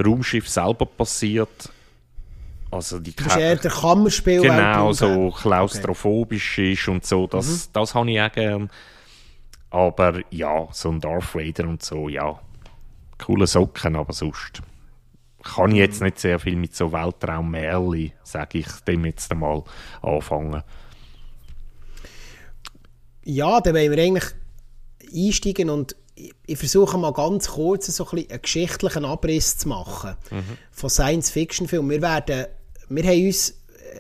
Raumschiff selber passiert, also die das ist eher der Kammerspiel Genau, so klaustrophobisch okay. ist und so, das, mhm. das habe ich auch gern. Aber ja, so ein Darth Vader und so, ja, coole Socken, aber sonst kann ich jetzt nicht sehr viel mit so Weltraummärchen, sage ich dem jetzt einmal, anfangen. Ja, da wollen wir eigentlich einsteigen und ich versuche mal ganz kurz so ein einen geschichtlichen Abriss zu machen mhm. von Science-Fiction-Filmen. Wir werden, wir haben uns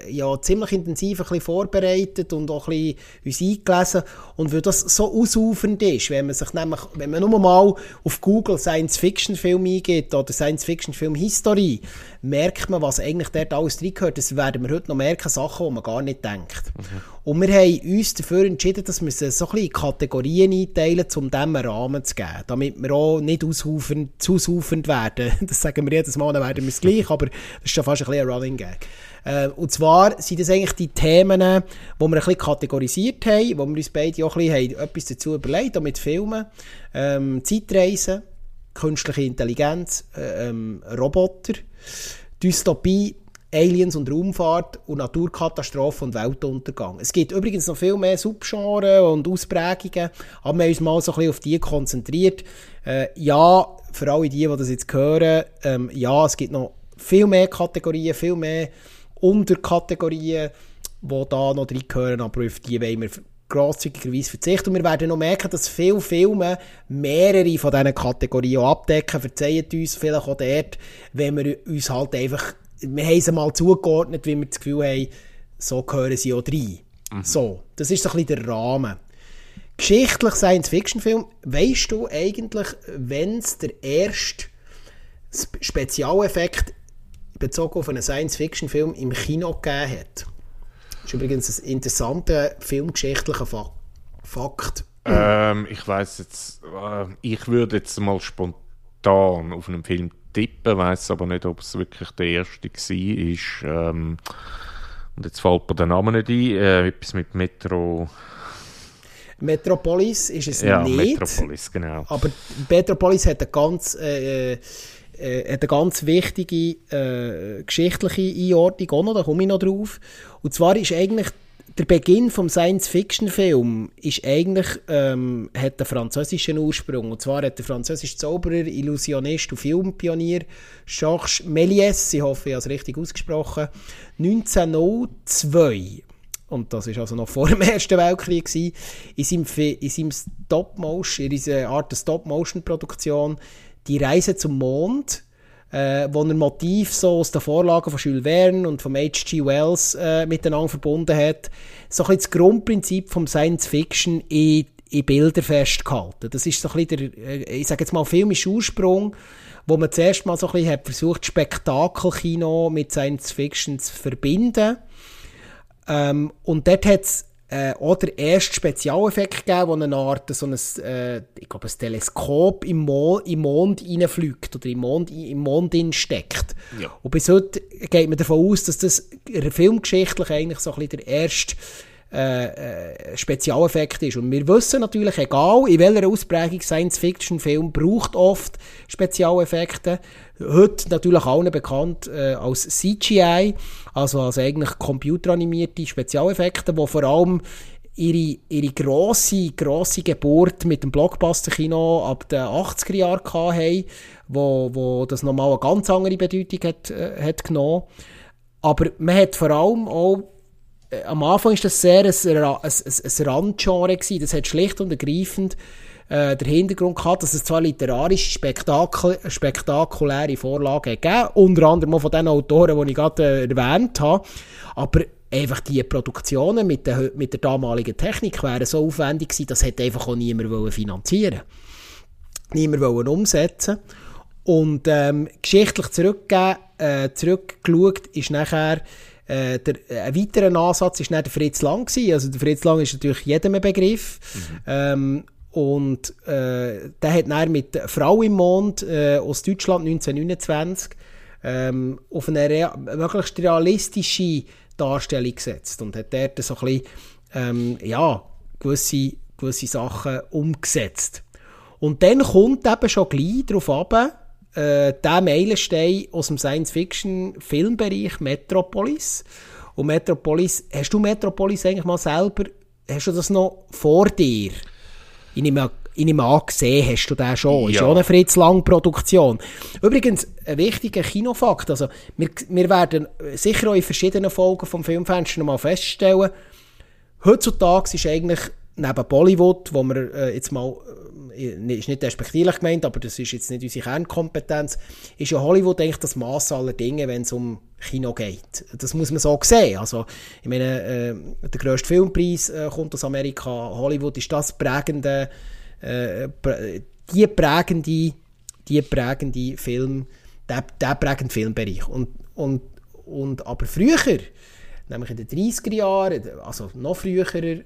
ja, ziemlich intensiv ein bisschen vorbereitet und auch ein bisschen uns eingelesen. Und weil das so ausufernd ist, wenn man sich nämlich, wenn man nur mal auf Google Science-Fiction-Film eingeht oder Science-Fiction-Film-Historie, merkt man, was eigentlich dort alles drin gehört. Das werden wir heute noch merken, Sachen, die man gar nicht denkt. Mhm. Und wir haben uns dafür entschieden, dass wir so ein bisschen Kategorien einteilen, um dem einen Rahmen zu geben, damit wir auch nicht ausufernd, zu ausufernd werden. Das sagen wir jedes Mal, dann werden wir es gleich, aber das ist schon fast ein bisschen ein Running Gag. Äh, und zwar sind das eigentlich die Themen, die wir ein bisschen kategorisiert haben, wo wir uns beide auch ein bisschen haben, etwas dazu überlegt, auch mit Filmen, ähm, Zeitreisen, künstliche Intelligenz, äh, ähm, Roboter, Dystopie, Aliens und Raumfahrt und Naturkatastrophen und Weltuntergang. Es gibt übrigens noch viel mehr Subgenres und Ausprägungen, aber wir haben uns mal so ein bisschen auf die konzentriert. Äh, ja, für alle die, die das jetzt hören, ähm, ja, es gibt noch viel mehr Kategorien, viel mehr Unterkategorien, die da noch reingehören, aber auf die wollen wir grosszügigerweise verzichten. Und wir werden noch merken, dass viele Filme mehrere von diesen Kategorien abdecken. Verzeihen uns vielleicht auch dort, wenn wir uns halt einfach, wir haben sie mal zugeordnet, wie wir das Gefühl haben, so gehören sie auch rein. Mhm. So, das ist so ein bisschen der Rahmen. Geschichtlich Science-Fiction-Film, weißt du eigentlich, wenn es der erste Spezialeffekt bezogen auf einen Science-Fiction-Film im Kino gegeben hat. Das ist übrigens ein interessanter filmgeschichtlicher Fa Fakt. Ähm, ich weiß jetzt, äh, ich würde jetzt mal spontan auf einen Film tippen, weiß aber nicht, ob es wirklich der erste war. Ähm, und jetzt fällt mir der Name nicht ein. Äh, etwas mit Metro. Metropolis ist es ja, nicht. Metropolis, genau. Aber Metropolis hat eine ganz äh, äh, hat eine ganz wichtige äh, geschichtliche Einordnung auch noch, da komme ich noch drauf. Und zwar ist eigentlich der Beginn vom Science-Fiction-Film ist eigentlich, ähm, hat einen französischen Ursprung. Und zwar hat der französische Zauberer, Illusionist und Filmpionier Georges Méliès, ich hoffe, ich habe es richtig ausgesprochen, 1902 und das ist also noch vor dem Ersten Weltkrieg, in seinem, in seinem Stop-Motion, in dieser Art Stop-Motion-Produktion die Reise zum Mond, äh, wo er Motiv so aus den Vorlagen von Jules Verne und vom H.G. Wells äh, miteinander verbunden hat, so ein das Grundprinzip vom Science Fiction in, in Bilder festgehalten. Das ist so ein bisschen der, äh, ich sage jetzt mal, filmischer Ursprung, wo man zuerst mal so ein bisschen hat versucht, Spektakelkino mit Science Fiction zu verbinden. Ähm, und dort hat es äh, oder erst Spezialeffekt gegeben, wo eine Art so ein, äh, ich glaube, ein Teleskop im, Mo im Mond reinfliegt oder im Mond, im Mond steckt. Ja. Und bis heute geht man davon aus, dass das filmgeschichtlich eigentlich so ein bisschen der erste äh, äh, Spezialeffekt ist. Und wir wissen natürlich, egal in welcher Ausprägung Science-Fiction-Film braucht oft Spezialeffekte. Heute natürlich allen bekannt äh, als CGI, also als eigentlich computeranimierte Spezialeffekte, die vor allem ihre, ihre grosse, grosse Geburt mit dem Blockbuster-Kino ab den 80er Jahren hatten, wo, wo das nochmal eine ganz andere Bedeutung hat, äh, hat genommen. Aber man hat vor allem auch äh, am Anfang ist das sehr ein, ein, ein, ein Randgenre gewesen. Das hat schlicht und ergreifend äh, der Hintergrund gehabt, dass es zwar literarische Spektakel, spektakuläre Vorlagen gegeben unter anderem auch von den Autoren, die ich gerade äh, erwähnt habe, aber einfach die Produktionen mit der, mit der damaligen Technik wären so aufwendig gewesen, das hätte einfach auch niemand finanzieren Niemand wollen umsetzen und ähm, geschichtlich zurückgeben äh, zurückgeschaut, ist nachher äh, der, äh, ein weiterer Ansatz ist nicht der Fritz Lang gewesen. Also der Fritz Lang ist natürlich jedem ein Begriff. Mhm. Ähm, und äh, der hat dann mit Frau im Mond äh, aus Deutschland 1929 ähm, auf eine rea möglichst realistische Darstellung gesetzt und hat dort so ein bisschen, ähm, ja, gewisse, gewisse Sachen umgesetzt. Und dann kommt eben schon gleich darauf ab, äh, der Meilenstein aus dem Science-Fiction-Filmbereich Metropolis. Und Metropolis, hast du Metropolis eigentlich mal selber, hast du das noch vor dir? Ich nehme, ich nehme an, gesehen hast du den schon. Ja. Ist ja eine Fritz Lang-Produktion. Übrigens, ein wichtiger Kinofakt, also wir, wir werden sicher auch in verschiedenen Folgen vom Filmfenster mal feststellen, heutzutage ist eigentlich neben Bollywood, wo wir äh, jetzt mal ist nicht respektierlich gemeint, aber das ist jetzt nicht unsere Kernkompetenz, ist ja Hollywood eigentlich das Maß aller Dinge, wenn es um Kino geht. Das muss man so sehen. Also, ich meine, äh, der grösste Filmpreis äh, kommt aus Amerika. Hollywood ist das prägende, äh, die prägende, die prägende Film, der, der prägende Filmbereich. Und, und, und, aber früher, nämlich in den 30er Jahren, also noch früher,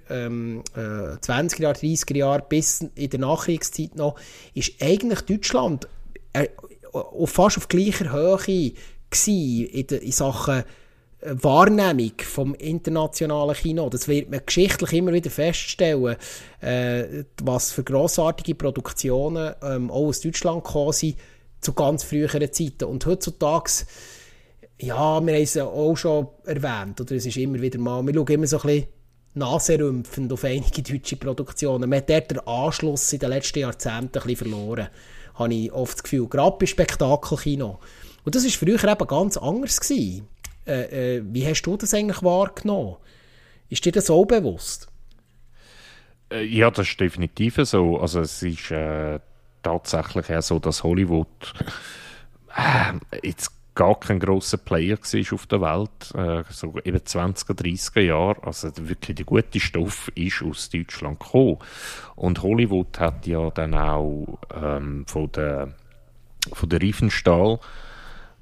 ähm, äh, 20er Jahre, 30er Jahre, bis in der Nachkriegszeit noch, ist eigentlich Deutschland äh, fast auf gleicher Höhe in, de, in Sachen äh, Wahrnehmung vom internationalen Kino. Das wird man geschichtlich immer wieder feststellen, äh, was für grossartige Produktionen ähm, auch aus Deutschland gekommen sind zu ganz früheren Zeiten. Und heutzutage ja, wir haben es auch schon erwähnt, oder es ist immer wieder mal, wir schauen immer so ein bisschen naserümpfend auf einige deutsche Produktionen. Man hat dort den Anschluss in den letzten Jahrzehnten ein bisschen verloren, habe ich oft das Gefühl, gerade bei Spektakelkino. Und das war früher eben ganz anders. Äh, äh, wie hast du das eigentlich wahrgenommen? Ist dir das so bewusst? Äh, ja, das ist definitiv so. Also es ist äh, tatsächlich auch so, dass Hollywood äh, jetzt gar kein großer Player war auf der Welt, äh, so eben 20er, 30er Jahre. Also wirklich der gute Stoff ist aus Deutschland gekommen. Und Hollywood hat ja dann auch ähm, von der, von der Riefenstahl,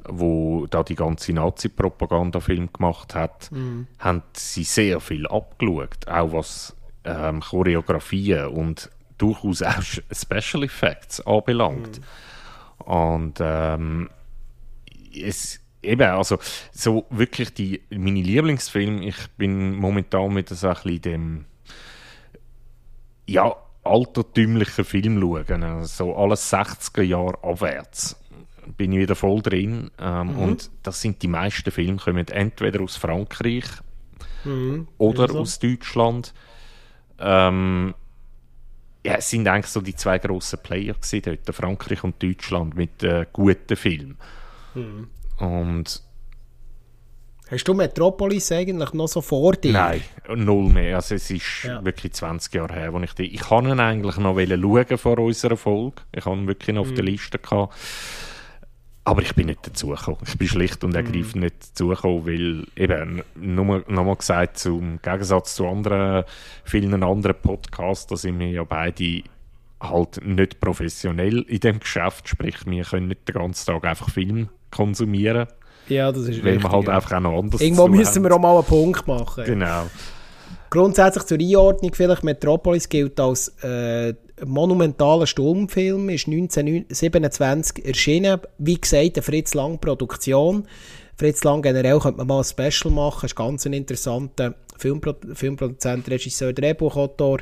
wo da die ganze Nazi-Propaganda-Film gemacht hat, mhm. haben sie sehr viel abgeschaut, auch was ähm, Choreografien und durchaus auch Special Effects anbelangt. Mhm. Und ähm, es, eben, also so wirklich die, meine Lieblingsfilme, ich bin momentan mit so ein bisschen dem, ja, altertümlichen Film schauen, also alles 60er Jahre abwärts bin ich wieder voll drin ähm, mhm. und das sind die meisten Filme kommen entweder aus Frankreich mhm. oder also. aus Deutschland ähm, ja, es sind eigentlich so die zwei grossen Player gewesen dort, Frankreich und Deutschland mit äh, guten Filmen hm. Und Hast du Metropolis eigentlich noch so vor dir? Nein, null mehr. Also es ist ja. wirklich 20 Jahre her, wo ich die... Ich kann ihn eigentlich noch schauen vor unserer Folge. Ich habe ihn wirklich noch auf der hm. Liste gehabt. Aber ich bin nicht dazugekommen. Ich bin schlicht und ergreifend mm. nicht dazugekommen, weil eben, nochmal noch gesagt, zum Gegensatz zu anderen, vielen anderen Podcasts, da sind wir ja beide halt nicht professionell in dem Geschäft, sprich wir können nicht den ganzen Tag einfach Film konsumieren. Ja, das ist Weil richtig, wir halt ja. einfach auch noch anders Irgendwo müssen wir auch mal einen Punkt machen. Genau. Grundsätzlich zur Einordnung vielleicht, Metropolis gilt als äh, monumentaler Sturmfilm, ist 1927 erschienen. Wie gesagt, eine Fritz Lang Produktion. Fritz Lang generell könnte man mal ein Special machen, ist ganz ein interessanter Filmpro Filmproduzent, Regisseur, Drehbuchautor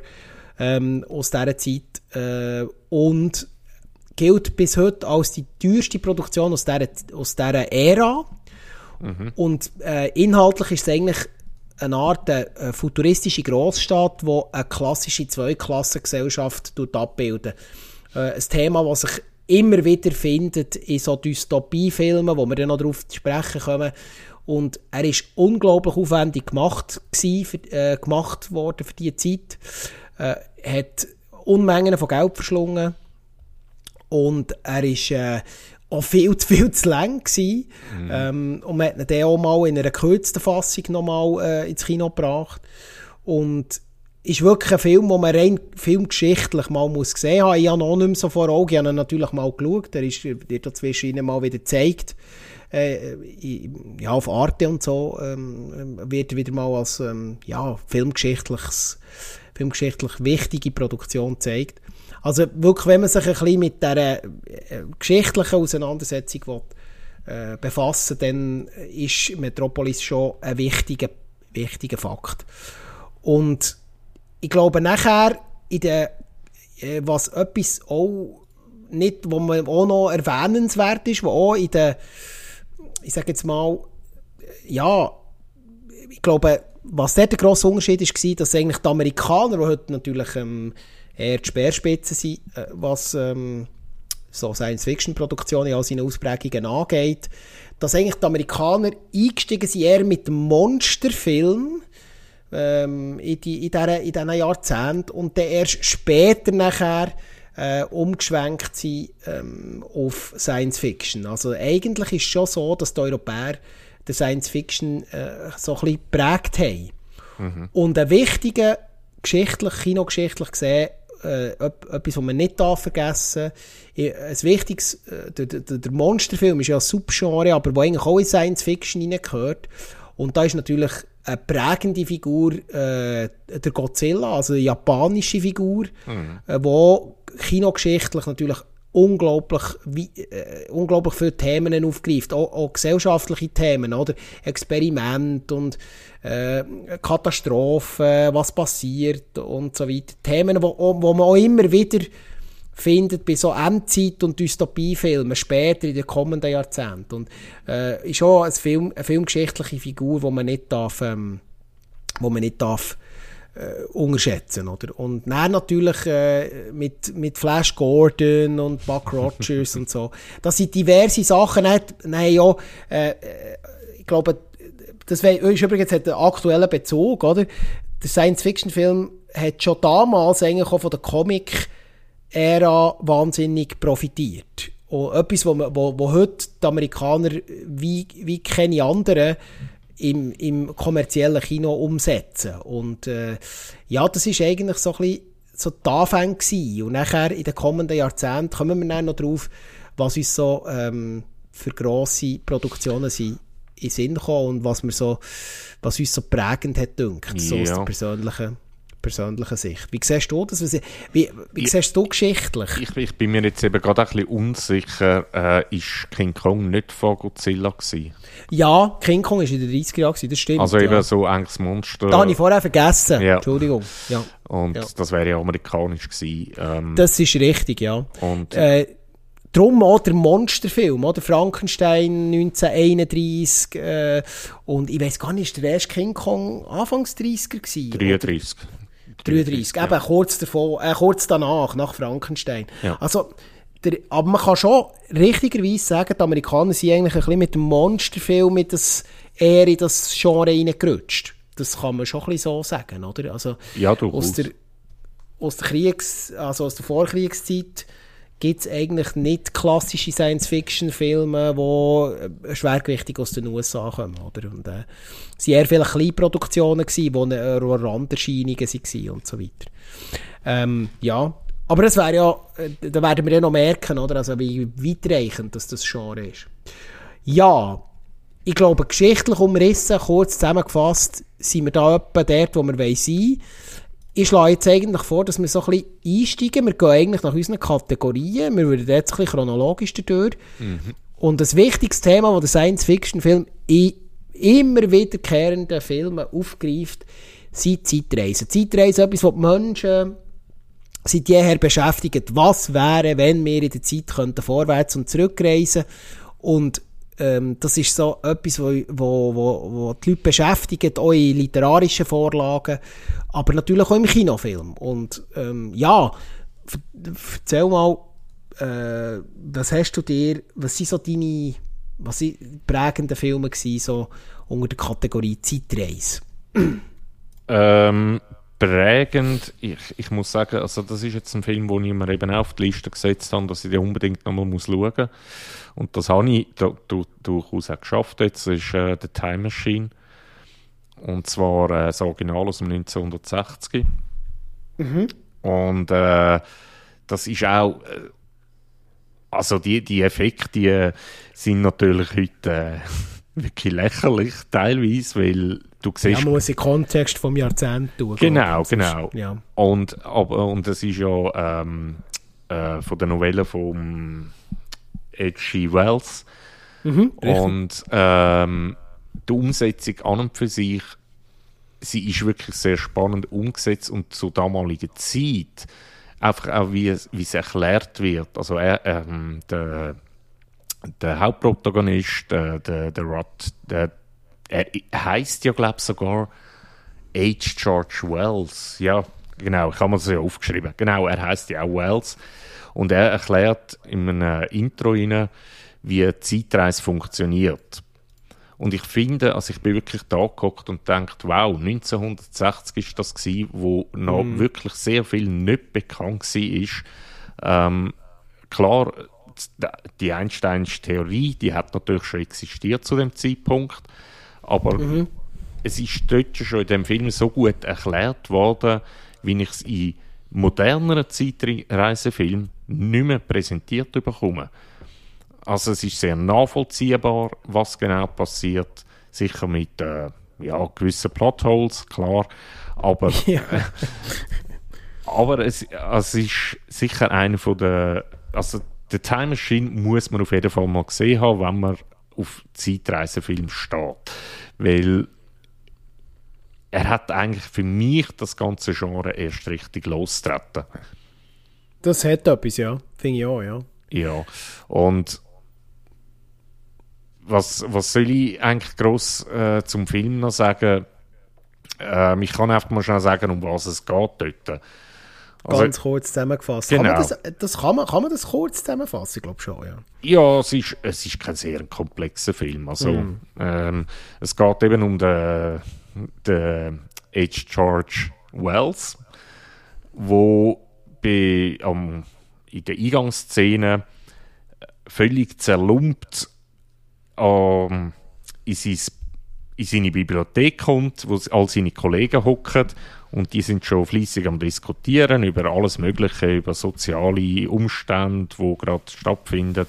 ähm, aus dieser Zeit äh, und gilt bis heute als die teuerste Produktion aus dieser, aus dieser Ära. Mhm. Und äh, inhaltlich ist es eigentlich eine Art eine äh, futuristische Großstadt, die eine klassische Zweiklassengesellschaft abbildet. Äh, ein Thema, das sich immer wieder findet in so Dystopiefilmen, wo wir dann noch darauf zu sprechen kommen. Und er ist unglaublich aufwendig gemacht, gewesen, für, äh, gemacht worden für diese Zeit äh, hat Unmengen von Geld verschlungen und er ist äh, auch viel zu viel zu lang gewesen. Mhm. Ähm, und man hat ihn dann auch mal in einer gekürzten Fassung nochmal äh, ins Kino gebracht und ist wirklich ein Film, den man rein filmgeschichtlich mal muss gesehen haben. Ich habe ihn auch nicht mehr so vor Augen. Ich habe ihn natürlich mal geschaut. Er ist, wird dazwischen mal wieder gezeigt äh, ja, auf Arte und so ähm, wird wieder mal als ähm, ja, filmgeschichtlich wichtige Produktion gezeigt. Also wirklich, wenn man sich ein bisschen mit dieser äh, geschichtlichen Auseinandersetzung will, äh, befassen, dann ist Metropolis schon ein wichtiger, wichtiger Fakt. Und ich glaube nachher, in der, äh, was etwas auch nicht, wo man auch noch erwähnenswert ist, wo auch in der, ich sage jetzt mal, ja, ich glaube, was der, der grosse Unterschied ist, war, dass eigentlich die Amerikaner, die heute natürlich ähm, eher die Speerspitzen sind, äh, was ähm, so Science-Fiction-Produktionen in all seinen Ausprägungen angeht, dass eigentlich die Amerikaner eingestiegen sind eher mit dem Monsterfilm ähm, in, die, in, dieser, in diesen Jahrzehnten und dann erst später nachher äh, umgeschwenkt sind ähm, auf Science-Fiction. Also eigentlich ist es schon so, dass die Europäer der Science-Fiction äh, so ein bisschen geprägt haben. Mhm. Und ein wichtiger, geschichtlich, kinogeschichtlich gesehen, äh, etwas, was man nicht vergessen darf. Ein wichtiges, äh, der, der, der, Monsterfilm ist ja ein Subgenre, aber wo eigentlich auch in Science Fiction hineingehört. Und da ist natürlich eine prägende Figur äh, der Godzilla, also eine japanische Figur, mhm. äh, wo kinogeschichtlich natürlich unglaublich, wie, äh, unglaublich viele Themen aufgreift, auch, auch gesellschaftliche Themen, oder? Experiment und äh, Katastrophen, was passiert und so weiter. Themen, wo, wo man auch immer wieder findet bei so Endzeit- und Dystopiefilmen später in den kommenden Jahrzehnten. Und äh, ist auch eine, Film, eine filmgeschichtliche Figur, wo man nicht darf, ähm, wo man nicht darf äh, unterschätzen, oder? Und dann natürlich äh, mit, mit Flash Gordon und Buck Rogers und so. Das sind diverse Sachen. Dann ja, äh, ich glaube, das ist übrigens einen aktuellen Bezug, oder? Der Science-Fiction-Film hat schon damals eigentlich auch von der Comic-Ära wahnsinnig profitiert. Und etwas, wo, wo, wo heute die Amerikaner wie, wie keine anderen im, im kommerziellen Kino umsetzen. Und äh, ja, das ist eigentlich so ein bisschen so die Anfänge gewesen. Und nachher in den kommenden Jahrzehnten kommen wir dann noch drauf, was uns so ähm, für grosse Produktionen sind in Sinn gekommen und was, wir so, was uns so prägend hat dünkt, ja. so aus der persönlichen persönlichen Sicht. Wie siehst du das? Wie, wie ich, siehst du geschichtlich? Ich, ich, bin mir jetzt eben gerade ein bisschen unsicher, äh, ist King Kong nicht von Godzilla gewesen? Ja, King Kong war in den 30er Jahren, das stimmt. Also eben ja. so enges Monster. Da habe ich vorher vergessen, ja. Entschuldigung. Ja. Und ja. das wäre ja amerikanisch gewesen. Ähm, das ist richtig, ja. Und äh, Darum auch der Monsterfilm, oder? Frankenstein 1931. Äh, und ich weiß gar nicht, ist der erste King Kong Anfangs 30er gewesen? 33. 33, ja. eben kurz, davon, äh, kurz danach, nach Frankenstein. Ja. Also, der, aber man kann schon richtigerweise sagen, die Amerikaner sind eigentlich ein bisschen mit dem Monsterfilm mit das, eher in das Genre reingerutscht. Das kann man schon ein bisschen so sagen, oder? Also, ja, aus der, aus der Kriegs-, also aus der Vorkriegszeit gibt es eigentlich nicht klassische Science-Fiction-Filme, die äh, schwergewichtig aus den USA kommen. Oder? Und, äh, es waren eher viele Kleinproduktionen, die eine Randerscheinungen waren und so weiter. Ähm, ja, aber das wäre ja, äh, da werden wir ja noch merken, oder? Also wie weitreichend dass das Genre ist. Ja, ich glaube, geschichtlich umrissen, kurz zusammengefasst, sind wir da etwa dort, wo wir sein wollen ich schlage jetzt eigentlich vor, dass wir so ein bisschen einsteigen. Wir gehen eigentlich nach unseren Kategorien. Wir würden jetzt ein bisschen chronologisch durch. Mhm. Und das wichtigste Thema, das der Science-Fiction-Film in immer wiederkehrenden Filmen aufgreift, sind Zeitreisen. Zeitreisen etwas, was die Menschen seit jeher beschäftigt. Was wäre, wenn wir in der Zeit könnten vorwärts und zurückreisen und ähm, das ist so etwas, wo, wo, wo, wo die Leute beschäftigt, auch in literarischen Vorlagen, aber natürlich auch im Kinofilm. Und ähm, ja, erzähl mal, äh, was hast du dir, was sind so deine, was sind prägende Filme gewesen, so unter der Kategorie Zeitreise? ähm, prägend, ich, ich muss sagen, also das ist jetzt ein Film, den ich mir eben auch auf die Liste gesetzt habe, dass ich den unbedingt nochmal muss schauen muss. Und das habe ich durchaus auch geschafft jetzt, das ist äh, «The Time Machine». Und zwar äh, das Original aus dem 1960. Mhm. Und äh, das ist auch... Äh, also die, die Effekte die sind natürlich heute äh, wirklich lächerlich teilweise, weil du siehst... Ja, man muss den Kontext vom Jahrzehnt tun. Genau, genau. ja. Und, aber, und das ist ja ähm, äh, von der Novelle von H.G. Wells. Mhm, und ähm, die Umsetzung an und für sich, sie ist wirklich sehr spannend umgesetzt und zur damaligen Zeit einfach auch wie es, wie es erklärt wird. Also er, ähm, der, der Hauptprotagonist, der, der, der Rod, der, er heißt ja glaube ich sogar H. George Wells. Ja, genau, ich habe mir das ja aufgeschrieben. Genau, er heißt ja auch Wells. Und er erklärt in einem Intro rein, wie Zeitreise funktioniert. Und ich finde, also ich bin wirklich da geguckt und denkt, wow, 1960 ist das gewesen, wo noch mm. wirklich sehr viel nicht bekannt war. Ähm, klar, die Einsteinsche Theorie, die hat natürlich schon existiert zu dem Zeitpunkt, aber mhm. es ist dort schon in dem Film so gut erklärt worden, wie ich es in moderneren Zeitreisefilmen nicht mehr präsentiert bekomme. Also es ist sehr nachvollziehbar, was genau passiert. Sicher mit äh, ja, gewissen Plotholes, klar. Aber, ja. äh, aber es, es ist sicher einer von der... Also der Time Machine muss man auf jeden Fall mal gesehen haben, wenn man auf Zeitreisefilm steht. Weil er hat eigentlich für mich das ganze Genre erst richtig losgetreten. Das hat etwas, ja. Finde ich auch, ja. Ja, und was, was soll ich eigentlich gross äh, zum Film noch sagen? Ähm, ich kann einfach mal schnell sagen, um was es geht dort. Also, Ganz kurz zusammengefasst. Genau. Kann man das, das, kann, man, kann man das kurz zusammenfassen? Ich glaube schon, ja. Ja, es ist, es ist kein sehr komplexer Film. Also, mm. ähm, es geht eben um den, den H. George Wells, wo bei, um, in der Eingangsszene völlig zerlumpt ähm, in, sein, in seine Bibliothek kommt, wo all seine Kollegen hocken und die sind schon fließig am diskutieren über alles Mögliche, über soziale Umstände, wo gerade stattfinden.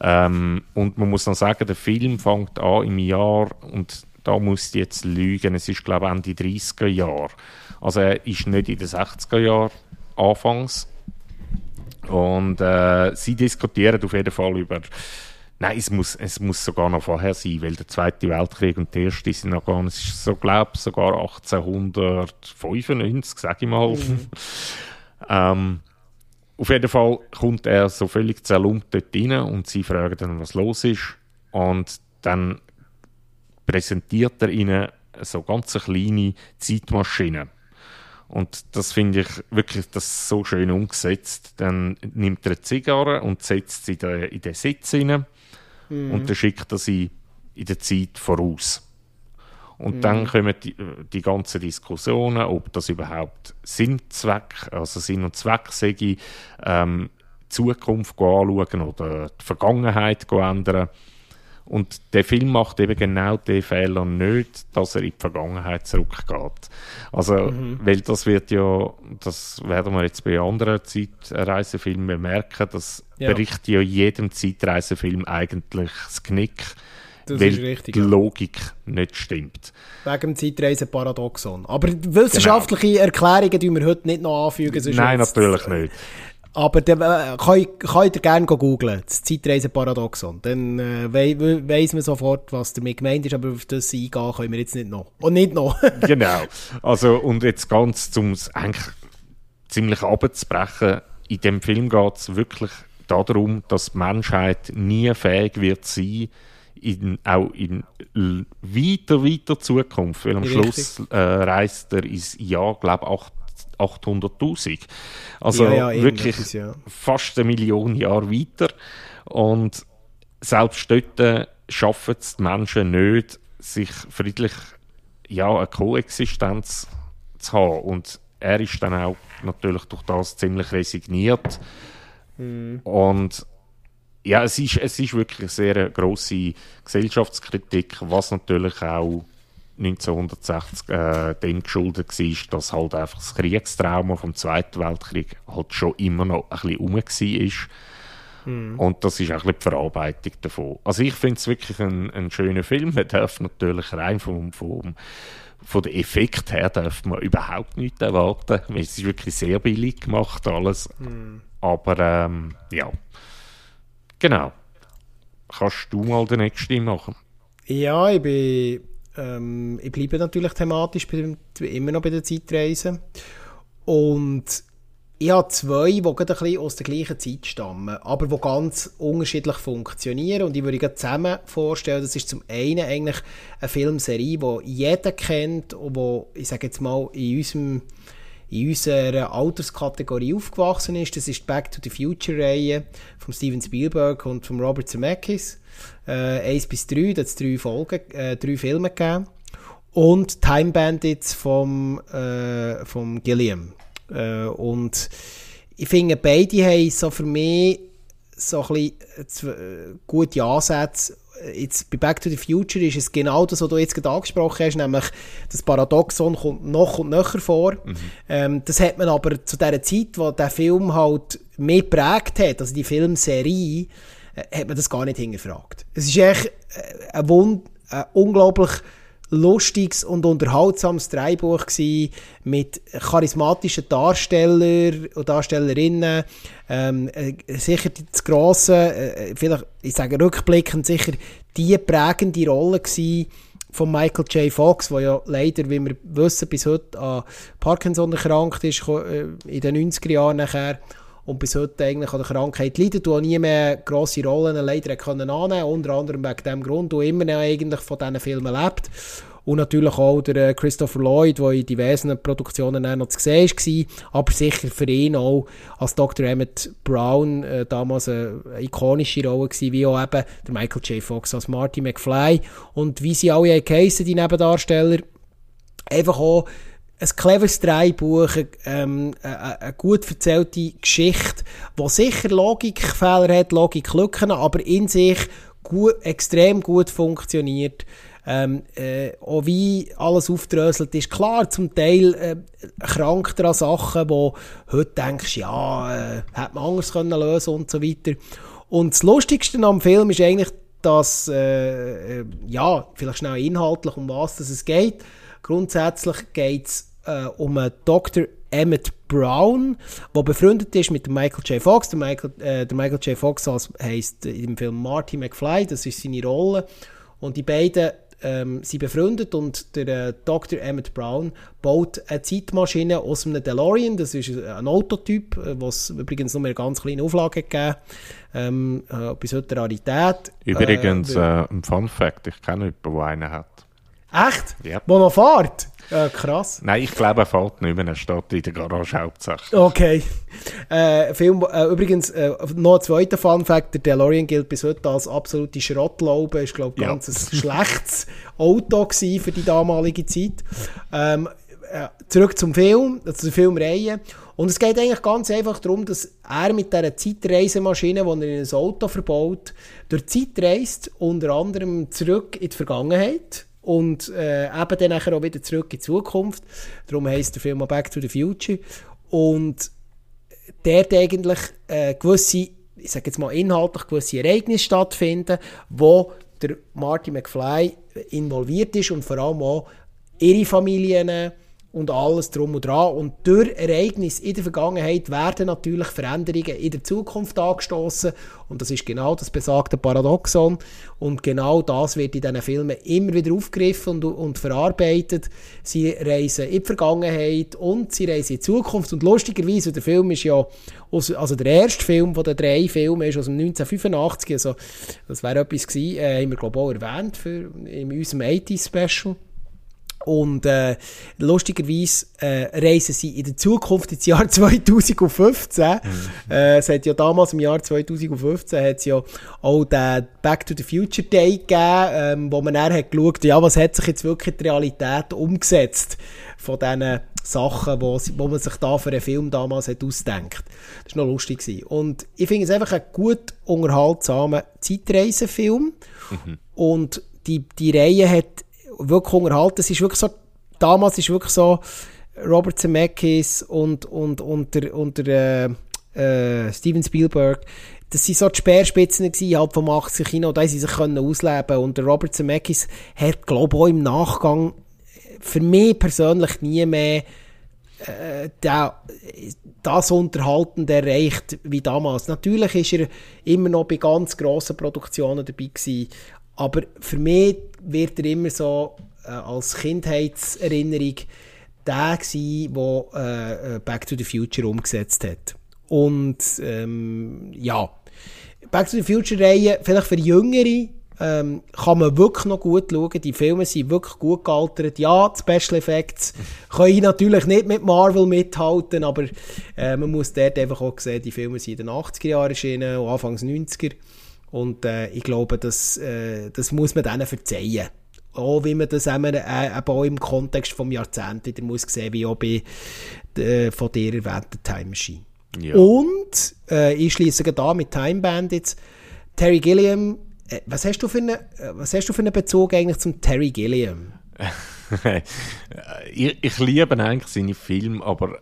Ähm, und man muss dann sagen, der Film fängt an im Jahr und da muss ich jetzt lügen, es ist glaube ich Ende 30er Jahre. Also er ist nicht in den 60er Jahren anfangs. Und äh, sie diskutieren auf jeden Fall über Nein, es muss, es muss sogar noch vorher sein, weil der Zweite Weltkrieg und der Erste sind noch gar nicht, so glaube sogar 1895, sage ich mal. Mhm. ähm, auf jeden Fall kommt er so völlig zerlumpt dort rein und sie fragen dann, was los ist. Und dann präsentiert er ihnen so ganz kleine Zeitmaschine. Und das finde ich wirklich das so schön umgesetzt. Dann nimmt er eine Zigarre und setzt sie in den Sitz rein mhm. und dann schickt er sie in der Zeit voraus. Und mhm. dann kommen die, die ganzen Diskussionen, ob das überhaupt Sinn, Zweck, also Sinn und Zweck sei, ähm, Zukunft anschauen oder die Vergangenheit ändern. Und der Film macht eben genau den Fehler nicht, dass er in die Vergangenheit zurückgeht. Also, mhm. weil das wird ja, das werden wir jetzt bei anderen Zeitreisefilmen merken, das ja. berichtet ja jedem Zeitreisefilm eigentlich das Knick, das weil richtig, die ja. Logik nicht stimmt. Wegen dem Zeitreiseparadoxon. Aber wissenschaftliche genau. Erklärungen tun wir heute nicht noch anfügen. Nein, natürlich nicht. Aber dann äh, könnt ihr gerne googeln, das Zeitreiseparadoxon. Dann äh, we weiss man sofort, was damit gemeint ist, aber auf das eingehen können wir jetzt nicht noch. Und nicht noch. genau. Also, und jetzt ganz, um es eigentlich ziemlich abzubrechen, in dem Film geht es wirklich darum, dass die Menschheit nie fähig wird sein, in, auch in weiter, weiter Zukunft, weil am Richtig. Schluss äh, reist er ins Jahr, glaube ich, 800.000. Also ja, ja, wirklich ja. fast eine Million Jahre weiter. Und selbst dort schaffen es die Menschen nicht, sich friedlich ja, eine Koexistenz zu haben. Und er ist dann auch natürlich durch das ziemlich resigniert. Mhm. Und ja, es ist, es ist wirklich eine sehr grosse Gesellschaftskritik, was natürlich auch 1960 äh, dem geschuldet war, dass halt einfach das Kriegstrauma vom Zweiten Weltkrieg halt schon immer noch ein bisschen rum war. Mhm. Und das ist auch ein bisschen die Verarbeitung davon. Also ich finde es wirklich ein, ein schöner Film. Man darf natürlich rein vom, vom von den Effekt her darf man überhaupt nichts erwarten. Es ist wirklich sehr billig gemacht alles. Mhm. Aber ähm, ja, genau. Kannst du mal den nächsten machen? Ja, ich bin ähm, ich bleibe natürlich thematisch immer noch bei der Zeitreise. Und ich habe zwei, die ein bisschen aus der gleichen Zeit stammen, aber die ganz unterschiedlich funktionieren. Und ich würde gerade zusammen vorstellen, das ist zum einen eigentlich eine Filmserie, die jeder kennt und die, ich sage jetzt mal, in unserem in unserer Alterskategorie aufgewachsen ist. Das ist die Back to the Future-Reihe von Steven Spielberg und von Robert Zemeckis. Äh, 1 bis 3, da hat es drei Folgen, äh, drei Filme gegeben. Und Time Bandits vom, äh, vom Gilliam. Äh, und ich finde, beide haben so für mich so ein bisschen äh, gute Ansätze. Jetzt bei Back to the Future ist es genau das, was du jetzt gerade angesprochen hast, nämlich das Paradoxon kommt noch und nöcher vor. Mhm. Ähm, das hat man aber zu der Zeit, wo der Film halt mehr prägt hat, also die Filmserie, äh, hat man das gar nicht hingefragt. Es ist echt äh, ein, Wund, ein unglaublich lustiges und unterhaltsames Dreibuch gewesen, mit charismatischen Darstellern und Darstellerinnen. Ähm, äh, sicher das grosse, äh, vielleicht, ich sage rückblickend, sicher die prägende Rolle gewesen von Michael J. Fox, der ja leider, wie wir wissen, bis heute an Parkinson erkrankt ist, äh, in den 90er Jahren nachher und bis heute eigentlich an der Krankheit leidet und nie mehr grosse Rollen leider können annehmen unter anderem wegen dem Grund, und immer noch eigentlich von diesen Filmen lebt. Und natürlich auch der äh, Christopher Lloyd, der in diversen Produktionen noch zu sehen war, aber sicher für ihn auch als Dr. Emmett Brown äh, damals eine ikonische Rolle gewesen, wie auch eben der Michael J. Fox als Marty McFly. Und wie sie alle geheissen, die Nebendarsteller, einfach auch ein cleveres Dreibuch, ähm, eine, eine, gut erzählte Geschichte, die sicher Logikfehler hat, Logiklücken, aber in sich gut, extrem gut funktioniert. Ähm, äh, auch wie alles aufdröselt ist. Klar, zum Teil äh, krankt er an Sachen, wo heute denkst, ja, äh, hätte man anders können lösen und so weiter. Und das Lustigste am Film ist eigentlich, dass, äh, äh ja, vielleicht schnell inhaltlich, um was es geht. Grundsätzlich geht es äh, um einen Dr. Emmett Brown, der befreundet ist mit Michael J. Fox. Der Michael, äh, der Michael J. Fox heißt im Film Marty McFly, das ist seine Rolle. Und die beiden ähm, sind befreundet und der äh, Dr. Emmett Brown baut eine Zeitmaschine aus einem DeLorean. Das ist ein Autotyp, äh, was übrigens nur eine ganz kleine Auflage gegeben ähm, äh, bis heute Rarität. Übrigens, äh, äh, ein Fun Fact, ich kenne jemanden, der einen hat. Echt? Ja. Wo noch fährt? Äh, krass. Nein, ich glaube, er fährt nicht mehr. Er steht in der Garage hauptsächlich. Okay. Äh, Film, äh, übrigens, äh, noch ein zweiter Fun-Fact: Der DeLorean gilt bis heute als absolute Schrottlaube. Ist, glaube ich, ganz ja. ein schlechtes Auto für die damalige Zeit. Ähm, äh, zurück zum Film, also zur Filmreihe. Und es geht eigentlich ganz einfach darum, dass er mit dieser Zeitreisemaschine, die er in ein Auto verbaut, durch die Zeit reist, unter anderem zurück in die Vergangenheit und äh, eben dann auch wieder zurück in die Zukunft. Darum heisst der Film Back to the Future. Und dort eigentlich äh, gewisse, ich sage jetzt mal inhaltlich, gewisse Ereignisse stattfinden, wo der Marty McFly involviert ist und vor allem auch ihre Familien und alles drum und dran. Und durch Ereignisse in der Vergangenheit werden natürlich Veränderungen in der Zukunft angestoßen. Und das ist genau das besagte Paradoxon. Und genau das wird in diesen Filmen immer wieder aufgegriffen und, und verarbeitet. Sie reisen in die Vergangenheit und sie reisen in die Zukunft. Und lustigerweise, der Film ist ja, aus, also der erste Film von den drei Filmen ist aus dem 1985. Also, das wäre etwas gewesen, äh, haben wir, glaube ich, auch erwähnt für, in unserem 80s-Special. Und äh, lustigerweise äh, reisen sie in der Zukunft ins Jahr 2015. Mhm. Äh, es hat ja damals im Jahr 2015 hat es ja auch den Back to the Future Day gegeben, ähm, wo man dann hat geschaut, ja, was hat sich jetzt wirklich in die Realität umgesetzt von diesen Sachen, wo, wo man sich da für einen Film damals hat ausdenkt. Das war noch lustig. Gewesen. Und ich finde es einfach ein gut unterhaltsamer Zeitreisefilm. Mhm. Und die, die Reihe hat wirklich unterhalten. Es ist wirklich so, damals ist wirklich so, Robert Zemeckis und, und, und der, und der äh, äh, Steven Spielberg, das sind so die Speerspitzen gewesen, halt vom 80er Kino, da sie sich können ausleben und der Robert Zemeckis hat, glaube ich, im Nachgang für mich persönlich nie mehr äh, der, das Unterhalten erreicht wie damals. Natürlich ist er immer noch bei ganz grossen Produktionen dabei gewesen, aber für mich wird er immer so äh, als Kindheitserinnerung der gewesen, der äh, äh, Back to the Future umgesetzt hat. Und ähm, ja, Back to the Future-Reihe, vielleicht für Jüngere, ähm, kann man wirklich noch gut schauen. Die Filme sind wirklich gut gealtert. Ja, die Special Effects können natürlich nicht mit Marvel mithalten, aber äh, man muss dort einfach auch sehen, die Filme sind in den 80er Jahren erschienen und Anfangs 90er. Und äh, ich glaube, das, äh, das muss man denen verzeihen. Auch wie man das eben, äh, auch im Kontext vom Jahrzehnt wieder muss sehen, wie auch bei äh, von dir erwähnten Time Machine. Ja. Und äh, ich schließe da mit Time Bandits. Terry Gilliam äh, was hast, du für eine, äh, was hast du für einen Bezug eigentlich zum Terry Gilliam? ich, ich liebe eigentlich seine Filme, aber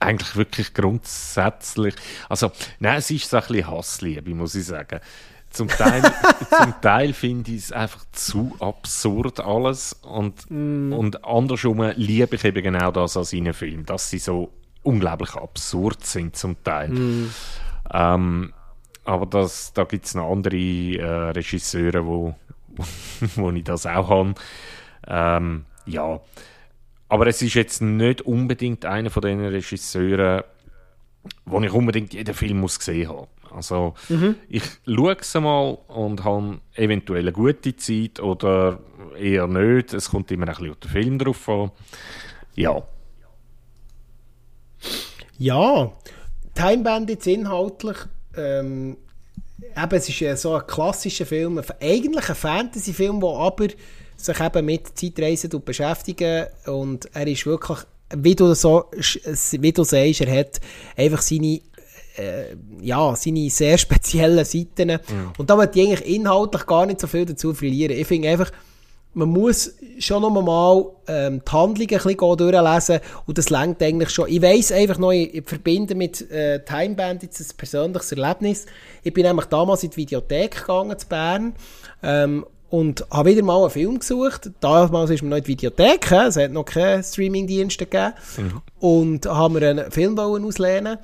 eigentlich wirklich grundsätzlich. Also, nein, es ist so ein bisschen Hassliebe, muss ich sagen. Zum Teil, zum Teil finde ich es einfach zu absurd alles und, mm. und andersrum liebe ich eben genau das an seinen Filmen, dass sie so unglaublich absurd sind zum Teil. Mm. Ähm, aber das, da gibt es noch andere äh, Regisseure, wo, wo ich das auch habe. Ähm, ja, aber es ist jetzt nicht unbedingt einer von den Regisseuren, wo ich unbedingt jeden Film muss gesehen habe. Also mhm. ich schaue es mal und habe eventuell eine gute Zeit oder eher nicht. Es kommt immer ein bisschen auf den Film drauf an. Ja. Ja, Time Bandits inhaltlich ähm, eben, es ist ja so ein klassischer Film, eigentlich ein Fantasy-Film, der aber sich eben mit Zeitreisen beschäftigen und er ist wirklich, wie du, so, wie du sagst, er hat einfach seine äh, ja, seine sehr speziellen Seiten. Ja. Und da möchte ich eigentlich inhaltlich gar nicht so viel dazu verlieren. Ich finde einfach, man muss schon noch mal ähm, die Handlungen ein bisschen durchlesen und das lenkt eigentlich schon. Ich weiss einfach noch, ich, ich verbinde mit äh, Time Bandits ein persönliches Erlebnis. Ich bin nämlich damals in die Videothek gegangen zu Bern ähm, und habe wieder mal einen Film gesucht. Damals ist man noch in die Videothek, es hat noch keine Streamingdienste gegeben. Mhm. Und haben wir einen Film auslehnen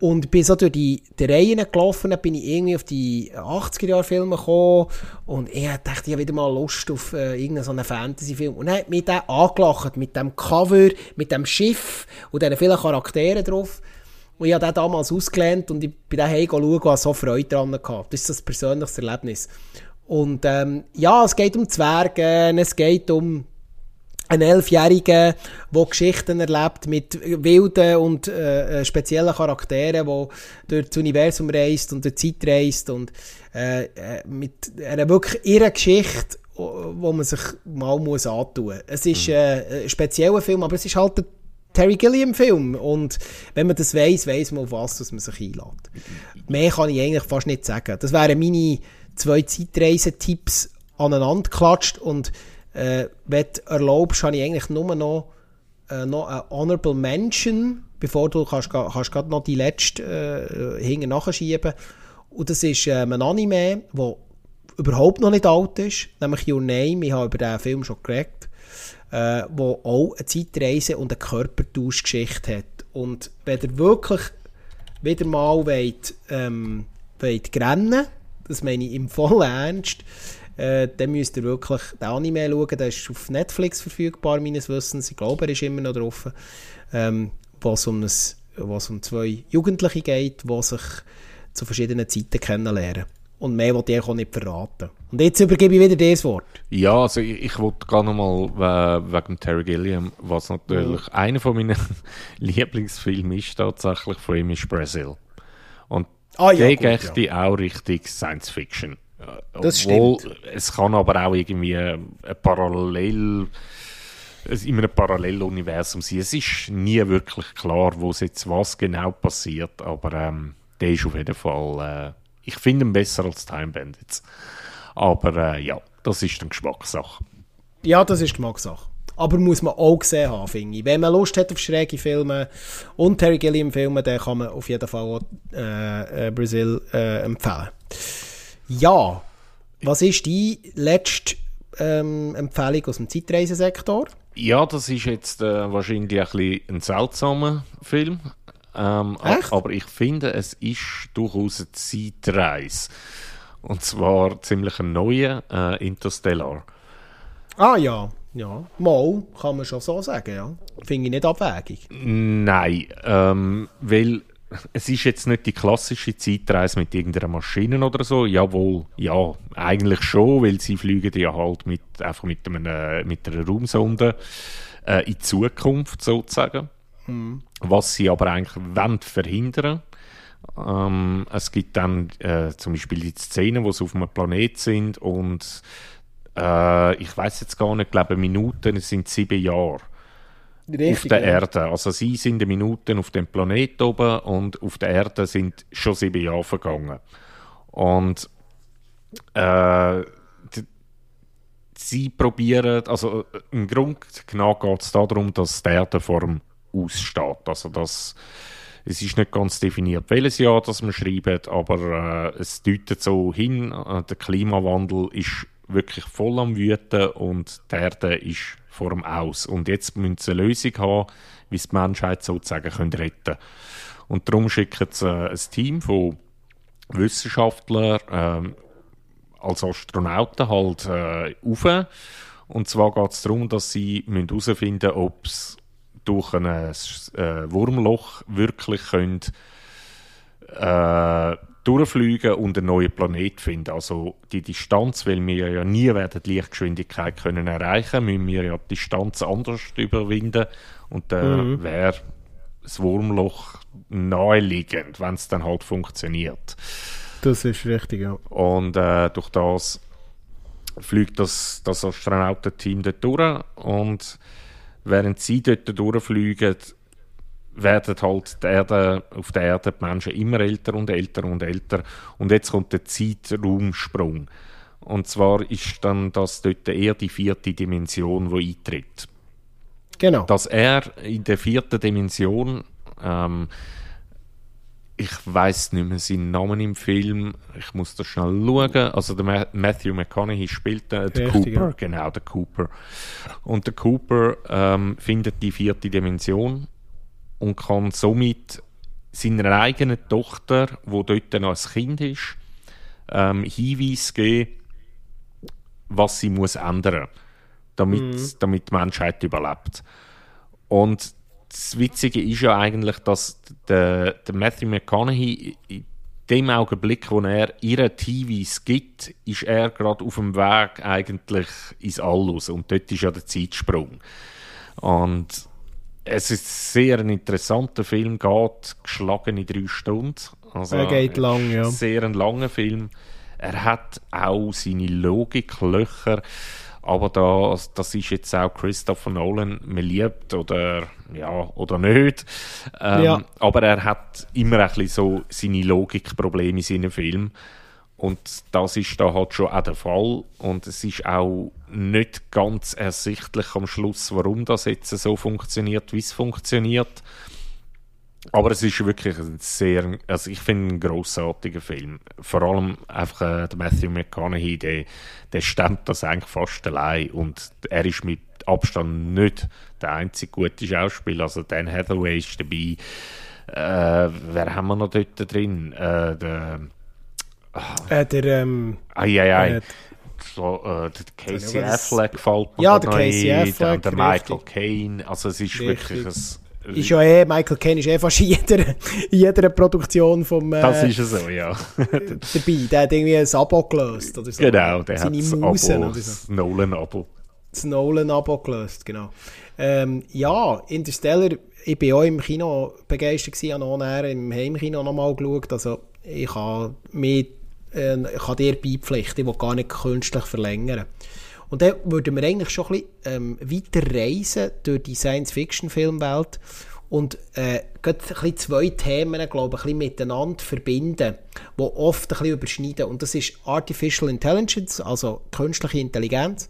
und bin so durch die, die Reihen gelaufen, bin ich irgendwie auf die 80er-Jahre-Filme gekommen und ich dachte, ich habe wieder mal Lust auf äh, irgendeinen Fantasy-Film. Und dann hat mich der angelacht mit dem Cover, mit dem Schiff und diesen vielen Charakteren drauf. Und ich habe den damals ausgelernt und ich bin daheim schauen und hatte so Freude daran gehabt. Das ist ein persönliches Erlebnis. Und ähm, ja, es geht um Zwerge, es geht um ein Elfjähriger, der Geschichten erlebt mit wilden und äh, äh, speziellen Charakteren, der durch das Universum reist und durch die Zeit reist und äh, äh mit einer wirklich irren Geschichte, wo man sich mal muss antun muss. Es ist mhm. äh, ein spezieller Film, aber es ist halt ein Terry Gilliam-Film und wenn man das weiß, weiß man auf was dass man sich einlädt. Mehr kann ich eigentlich fast nicht sagen. Das wären meine zwei Zeitreisentipps aneinander geklatscht und äh, wenn du erlaubst, habe ich eigentlich nur noch, äh, noch eine Honorable Mention, bevor du kannst, kannst gerade noch die letzte äh, hinten nachschieben Und das ist äh, ein Anime, der überhaupt noch nicht alt ist, nämlich Your Name. Ich habe über diesen Film schon geredet. Äh, wo auch eine Zeitreise und eine Körpertauschgeschichte hat. Und wenn ihr wirklich wieder mal wollt, ähm, wollt rennen, das meine ich im vollen Ernst, äh, dann müsst ihr wirklich den Anime schauen. Der ist auf Netflix verfügbar, meines Wissens. Ich glaube, er ist immer noch drauf. Ähm, was um, ein, was um zwei Jugendliche geht, die sich zu verschiedenen Zeiten kennenlernen. Und mehr wollte ich auch nicht verraten. Und jetzt übergebe ich wieder das Wort. Ja, also ich, ich wollte gar noch mal äh, wegen Terry Gilliam, was natürlich mhm. einer von meinen Lieblingsfilmen ist, tatsächlich von ihm ist Brazil. Ah, ja, der geht ja. auch richtig Science Fiction. Das Obwohl, stimmt. Es kann aber auch irgendwie ein Parallel in einem Paralleluniversum sein. Es ist nie wirklich klar, wo jetzt was genau passiert, aber ähm, der ist auf jeden Fall, äh, ich finde ihn besser als Time Bandits. Aber äh, ja, das ist eine Geschmackssache. Ja, das ist Geschmackssache. Aber muss man auch gesehen haben, finde ich. Wenn man Lust hat auf schräge Filme und Terry Gilliam Filme, dann kann man auf jeden Fall auch äh, äh, Brazil äh, empfehlen. Ja, was ist die letzte ähm, Empfehlung aus dem Zeitreisesektor? Ja, das ist jetzt äh, wahrscheinlich ein, bisschen ein seltsamer Film. Ähm, aber ich finde, es ist durchaus eine Zeitreise. Und zwar ziemlich ein neuer äh, Interstellar. Ah ja, ja. Mal, kann man schon so sagen, ja. Finde ich nicht abwägig. Nein, ähm, weil es ist jetzt nicht die klassische Zeitreise mit irgendeiner Maschine oder so. Jawohl, ja, eigentlich schon, weil sie fliegen ja halt mit, einfach mit, einem, mit einer Raumsonde äh, in die Zukunft sozusagen. Mhm. Was sie aber eigentlich wollen verhindern ähm, es gibt dann äh, zum Beispiel die Szenen, wo sie auf einem Planet sind und äh, ich weiß jetzt gar nicht, ich glaube Minuten, es sind sieben Jahre. Richtig, auf der ja. Erde. Also sie sind Minuten auf dem Planet oben und auf der Erde sind schon sieben Jahre vergangen. Und äh, sie probieren, also äh, im Grunde genau geht es darum, dass die Erdenform aussteht. Also dass es ist nicht ganz definiert, welches Jahr das man schreibt, aber äh, es deutet so hin, äh, der Klimawandel ist wirklich voll am Wüten und die Erde ist vor dem Aus. Und jetzt müssen sie eine Lösung haben, wie sie die Menschheit sozusagen können retten können. Und darum schicken sie äh, ein Team von Wissenschaftlern äh, als Astronauten halt äh. Und zwar geht es darum, dass sie herausfinden müssen, ob es durch ein äh, Wurmloch wirklich können, äh, durchfliegen und einen neuen Planet finden. Also die Distanz, weil wir ja nie werden die Lichtgeschwindigkeit können erreichen, müssen wir ja die Distanz anders überwinden und dann mhm. wäre das Wurmloch naheliegend, wenn es dann halt funktioniert. Das ist richtig, ja. Und äh, durch das fliegt das, das Astronautenteam dort durch und während sie dort durchfliegen, werden halt die Erde, auf der Erde die Menschen immer älter und älter und älter. Und jetzt kommt der Zeitraumsprung. Und zwar ist dann das dort eher die vierte Dimension, die eintritt. Genau. Dass er in der vierten Dimension, ähm, ich weiß nicht mehr seinen Namen im Film, ich muss das schnell schauen. Also der Matthew McConaughey spielt den Richtig, Cooper, ja. genau, der Cooper. Und der Cooper ähm, findet die vierte Dimension und kann somit seiner eigenen Tochter, wo dort noch ein Kind ist, ähm, Hinweis geben, was sie muss ändern, damit, mhm. damit die Menschheit überlebt. Und das Witzige ist ja eigentlich, dass der, der Matthew McConaughey in dem Augenblick, wo er ihre TVs gibt, ist er gerade auf dem Weg eigentlich ins All raus. Und dort ist ja der Zeitsprung. Und es ist ein sehr interessanter Film, geht geschlagen in drei Stunden. Also, er geht lang, ja. Sehr ein langer Film. Er hat auch seine Logiklöcher, aber das, das ist jetzt auch Christopher Nolan, man liebt oder, ja, oder nicht. Ähm, ja. Aber er hat immer ein bisschen so seine Logikprobleme in seinen Filmen. Und das ist da halt schon auch der Fall. Und es ist auch nicht ganz ersichtlich am Schluss, warum das jetzt so funktioniert, wie es funktioniert. Aber es ist wirklich ein sehr, also ich finde einen grossartigen Film. Vor allem einfach äh, der Matthew McConaughey, der, der stemmt das eigentlich fast allein und er ist mit Abstand nicht der einzige gute Schauspieler. Also Dan Hathaway ist dabei. Äh, wer haben wir noch dort drin? Äh, der äh, der, ähm, Eieiei. Äh, so, äh, der Casey Affleck fällt mir Ja, der Casey Affleck. der Michael Caine. Also es ist richtig. wirklich ein ist ja eh, Michael Caine ist eh fast in jeder, in jeder Produktion vom... Äh, das ist so, ja. dabei, der hat irgendwie ein Abo gelöst oder so. Genau, der Seine hat Musen Abo, so. Nolan-Abo. Das Nolan-Abo gelöst, genau. Ähm, ja, Interstellar, ich war auch im Kino begeistert gewesen, habe im Heimkino nochmal geschaut, also ich habe mich äh, kann dir beipflichten, ich will gar nicht künstlich verlängern. Und dann würden wir eigentlich schon ein bisschen ähm, weiter reisen durch die Science-Fiction-Filmwelt und äh, ein bisschen zwei Themen, glaube ich, ein miteinander verbinden, die oft ein bisschen überschneiden. Und das ist Artificial Intelligence, also künstliche Intelligenz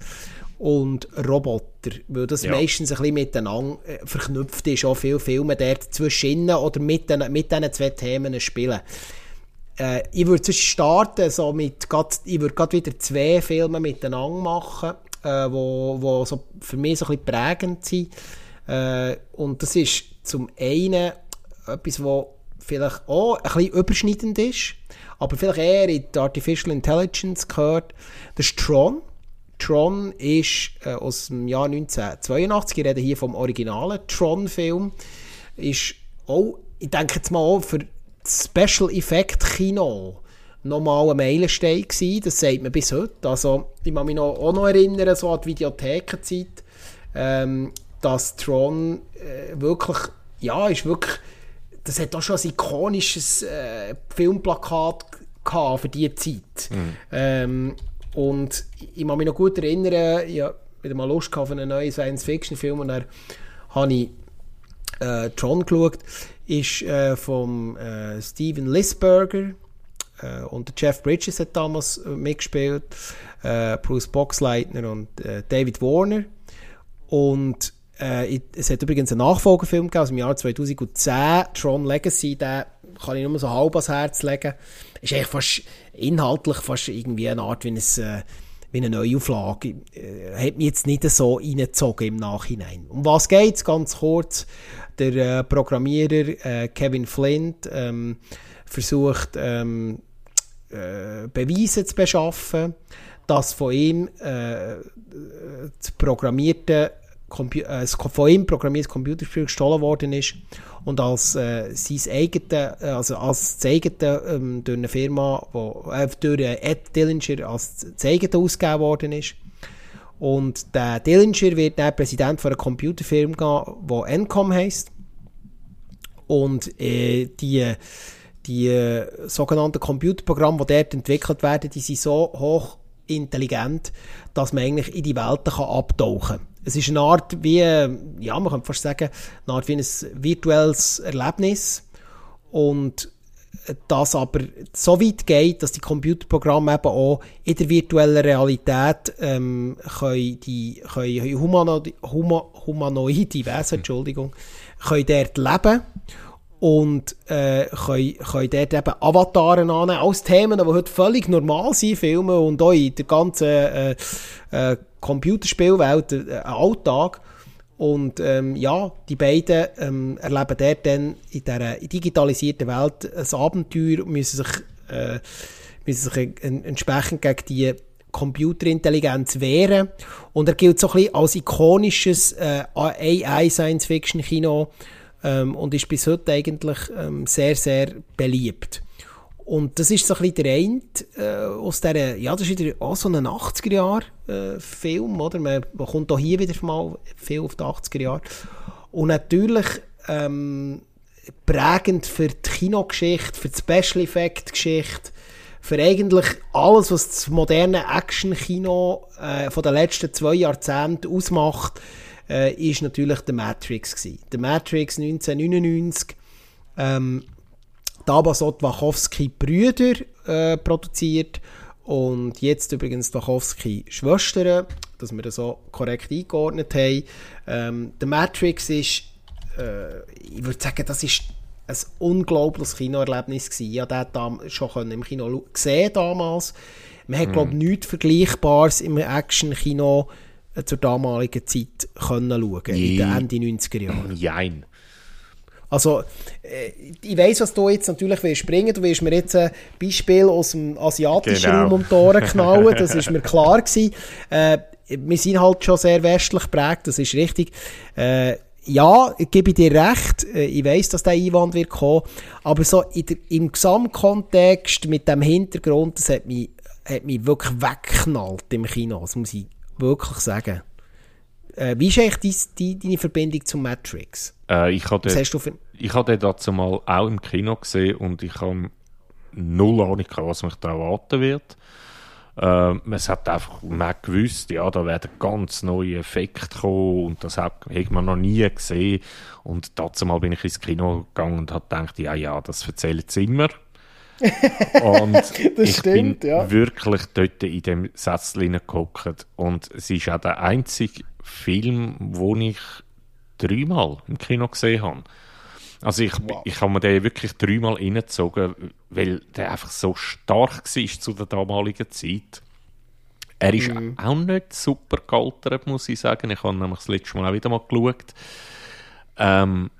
und Roboter. weil das ja. meistens ein bisschen miteinander äh, verknüpft ist, auch viele Filme dort zwischen oder mit, den, mit diesen zwei Themen spielen. Äh, ich würde starten, so mit, grad, ich würde gerade wieder zwei Filme miteinander machen, äh, wo, wo so für mich so ein bisschen prägend sind. Äh, und das ist zum einen etwas, wo vielleicht auch ein bisschen überschneidend ist, aber vielleicht eher in die Artificial Intelligence gehört. Das ist Tron. Tron ist äh, aus dem Jahr 1982, ich rede hier vom originalen Tron-Film, ist auch, ich denke jetzt mal auch für das Special Effect Kino nochmal ein Meilenstein gewesen, das sagt man bis heute. Also, ich kann mich noch, auch noch erinnern, so an die Videothekenzeit, ähm, dass Tron äh, wirklich, ja, ist wirklich, das hat auch schon ein ikonisches äh, Filmplakat gehabt für diese Zeit. Mhm. Ähm, und ich kann mich noch gut erinnern, ich hatte wieder mal Lust auf einen neuen Science-Fiction-Film und dann habe ich äh, Tron geschaut, ist äh, vom äh, Steven Lisberger äh, und Jeff Bridges hat damals äh, mitgespielt, äh, Bruce Boxleitner und äh, David Warner und es hat übrigens einen Nachfolgefilm aus dem Jahr 2010, Tron Legacy, den kann ich nur so halb ans Herz legen. Ist eigentlich fast inhaltlich fast irgendwie eine Art wie, ein, wie eine Neuauflage. Hat mich jetzt nicht so reingezogen im Nachhinein. Um was geht es? Ganz kurz. Der äh, Programmierer äh, Kevin Flint ähm, versucht, ähm, äh, Beweise zu beschaffen, dass von ihm äh, das programmierte Compu äh, von ihm programmiertes Computerspiel gestohlen worden ist und als äh, sein eigene, äh, also als das eigene ähm, durch eine Firma, wo, äh, durch Ed Dillinger als das ausgegeben worden ist. Und der Dillinger wird dann Präsident von einer Computerfirma, die Encom heisst. Und äh, die, die sogenannten Computerprogramme, die dort entwickelt werden, die sind so hoch intelligent, dass man eigentlich in die Welt kann abtauchen kann. Es ist eine Art wie, ja, man kann fast sagen, eine Art wie ein virtuelles Erlebnis. Und das aber so weit geht, dass die Computerprogramme eben auch in der virtuellen Realität ähm, können die können Humano, Huma, humanoide Wesen, Entschuldigung, können dort leben und äh, können, können dort eben Avataren annehmen, als Themen, die heute völlig normal sind, Filme und auch in der ganzen äh, äh, Computerspielwelt, äh, Alltag. Und ähm, ja, die beiden ähm, erleben dort dann in dieser digitalisierten Welt ein Abenteuer und müssen sich, äh, müssen sich entsprechend gegen die Computerintelligenz wehren. Und er gilt so ein bisschen als ikonisches äh, AI-Science-Fiction-Kino, ähm, und ist bis heute eigentlich ähm, sehr, sehr beliebt. Und das ist so ein bisschen der eine äh, aus dieser, ja, das ist wieder auch so ein 80er-Jahr-Film, äh, oder? Man, kommt auch hier wieder mal viel auf die 80er-Jahre. Und natürlich ähm, prägend für die Kinogeschichte, für die Special Effect-Geschichte, für eigentlich alles, was das moderne Action-Kino äh, von den letzten zwei Jahrzehnten ausmacht, äh, ist natürlich der Matrix gewesen. Der Matrix 1999, ähm, damals auch die Wachowski-Brüder äh, produziert und jetzt übrigens die Wachowski-Schwestern, dass wir das so korrekt eingeordnet haben. Ähm, der Matrix ist, äh, ich würde sagen, das ist ein unglaubliches Kinoerlebnis gewesen. Ich habe den schon im Kino gesehen damals. Man hat, mm. glaube ich, nichts Vergleichbares im Action-Kino äh, zur damaligen Zeit können schauen in den Ende 90er Jahren? Jein. Also, äh, ich weiss, was du jetzt natürlich willst springen. Du willst mir jetzt ein Beispiel aus dem asiatischen genau. Raum um die Ohren knallen. Das ist mir klar gewesen. Äh, wir sind halt schon sehr westlich geprägt, das ist richtig. Äh, ja, ich gebe dir recht. Äh, ich weiss, dass der Einwand wird kommen. Aber so der, im Gesamtkontext mit dem Hintergrund, das hat mich, hat mich wirklich weggeknallt im Kino. Das muss ich wirklich sagen. Äh, wie ist eigentlich dein, deine Verbindung zum Matrix? Äh, ich habe den, ich habe den dazu mal auch im Kino gesehen und ich habe null Ahnung, was mich da erwarten wird. Äh, man hat einfach man hat gewusst, ja, da werden ganz neue Effekte kommen und das hat, hat man noch nie gesehen. Und dazu mal bin ich ins Kino gegangen und habe gedacht, ja, ja, das erzählen sie immer. Und ich stimmt, bin ja. wirklich dort in dem Sätzchen gehockt. Und es ist auch der einzige Film, den ich dreimal im Kino gesehen habe. Also ich, wow. ich habe mir den wirklich dreimal reingezogen, weil der einfach so stark war zu der damaligen Zeit. Er ist mhm. auch nicht super gealtert, muss ich sagen. Ich habe nämlich das letzte Mal auch wieder mal geschaut. Ähm,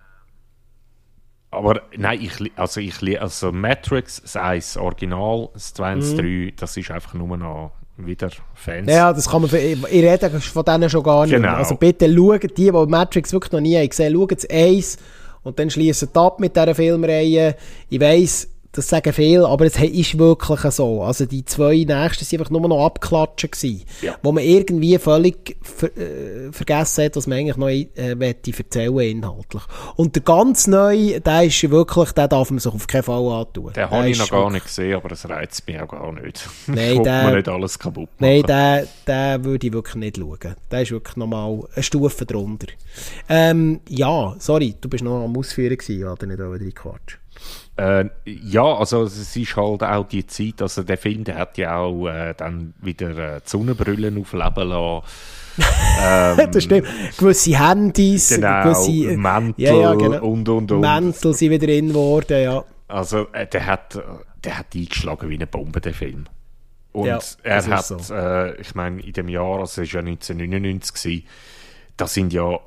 aber nein, ich, also ich also Matrix, das 1 Original, das 2 und das 3, mhm. das ist einfach nur noch wieder Fans. Ja, das kann man, ich rede von denen schon gar nicht genau. Also bitte schaut die, die Matrix wirklich noch nie haben gesehen, schaut das 1 und dann schließen ab mit dieser Filmreihe. Ich weiss, das sagen viele, aber es ist wirklich so. Also die zwei nächsten waren einfach nur noch abklatschen gewesen, ja. wo man irgendwie völlig ver äh, vergessen hat, was man eigentlich noch äh, erzählen inhaltlich. Und der ganz neue, der ist wirklich, den darf man sich auf keinen Fall antun. Den habe ich noch gar nicht gesehen, aber das reizt mich auch gar nicht. Nein, der, man nicht alles kaputt machen. Nein, den, den würde ich wirklich nicht schauen. Der ist wirklich nochmal eine Stufe drunter. Ähm, ja, sorry, du bist noch am Ausführen gewesen, ja, nicht auch wieder Quatsch. Äh, ja, also es ist halt auch die Zeit, also der Film, der hat ja auch äh, dann wieder äh, die Sonnenbrillen aufleben lassen. ähm, das stimmt. Gewisse Handys, genau, gewisse äh, Mäntel ja, ja, genau. und und und. Mäntel sind wieder in geworden, ja. Also äh, der hat, der hat eingeschlagen wie eine Bombe, der Film. Und ja, er hat, so. äh, ich meine, in dem Jahr, also es war ja 1999, gewesen, da sind ja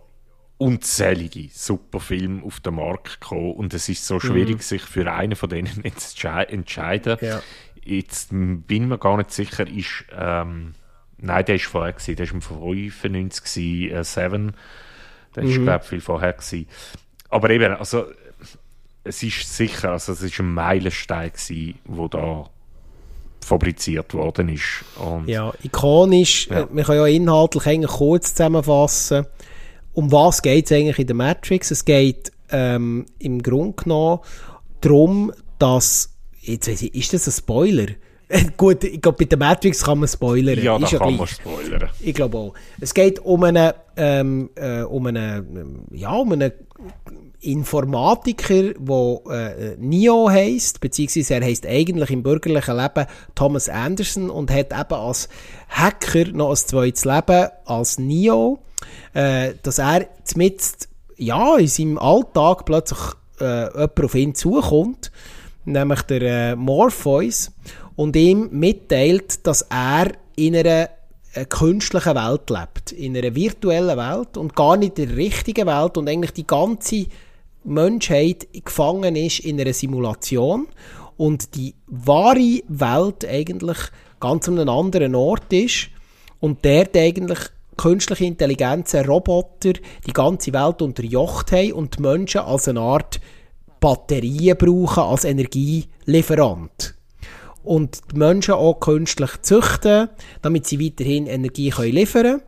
unzählige super Filme auf den Markt gekommen und es ist so schwierig, mhm. sich für einen von denen zu entscheiden. Ja. Jetzt bin ich mir gar nicht sicher, ist, ähm, nein, der ist vorher gewesen, der ist im 95 gewesen, äh, Seven, der mhm. ist, glaube ich, viel vorher gewesen. Aber eben, also, es ist sicher, also es ist ein Meilenstein gewesen, wo da fabriziert worden ist. Und, ja, ikonisch, ja. man kann ja inhaltlich eigentlich kurz zusammenfassen, um was geht es eigentlich in der Matrix? Es geht ähm, im Grunde genommen darum, dass, jetzt weiss ich, ist das ein Spoiler? Gut, ich glaube, bei der Matrix kann man spoilern. Ja, da kann gleich. man spoilern. Ich glaube auch. Es geht um einen, ähm, äh, um einen, ja, um einen Informatiker, der äh, Neo heisst, beziehungsweise er heisst eigentlich im bürgerlichen Leben Thomas Anderson und hat eben als Hacker noch ein zweites Leben als Neo äh, dass er zumindest ja, in seinem Alltag plötzlich äh, jemand auf ihn zukommt, nämlich der äh, Morpheus, und ihm mitteilt, dass er in einer äh, künstlichen Welt lebt, in einer virtuellen Welt und gar nicht in der richtigen Welt und eigentlich die ganze Menschheit gefangen ist in einer Simulation und die wahre Welt eigentlich ganz an einem anderen Ort ist und der eigentlich künstliche Intelligenz, Roboter die ganze Welt unterjocht haben und die Menschen als eine Art Batterien brauchen, als Energielieferant. Und die Menschen auch künstlich züchten, damit sie weiterhin Energie können liefern können.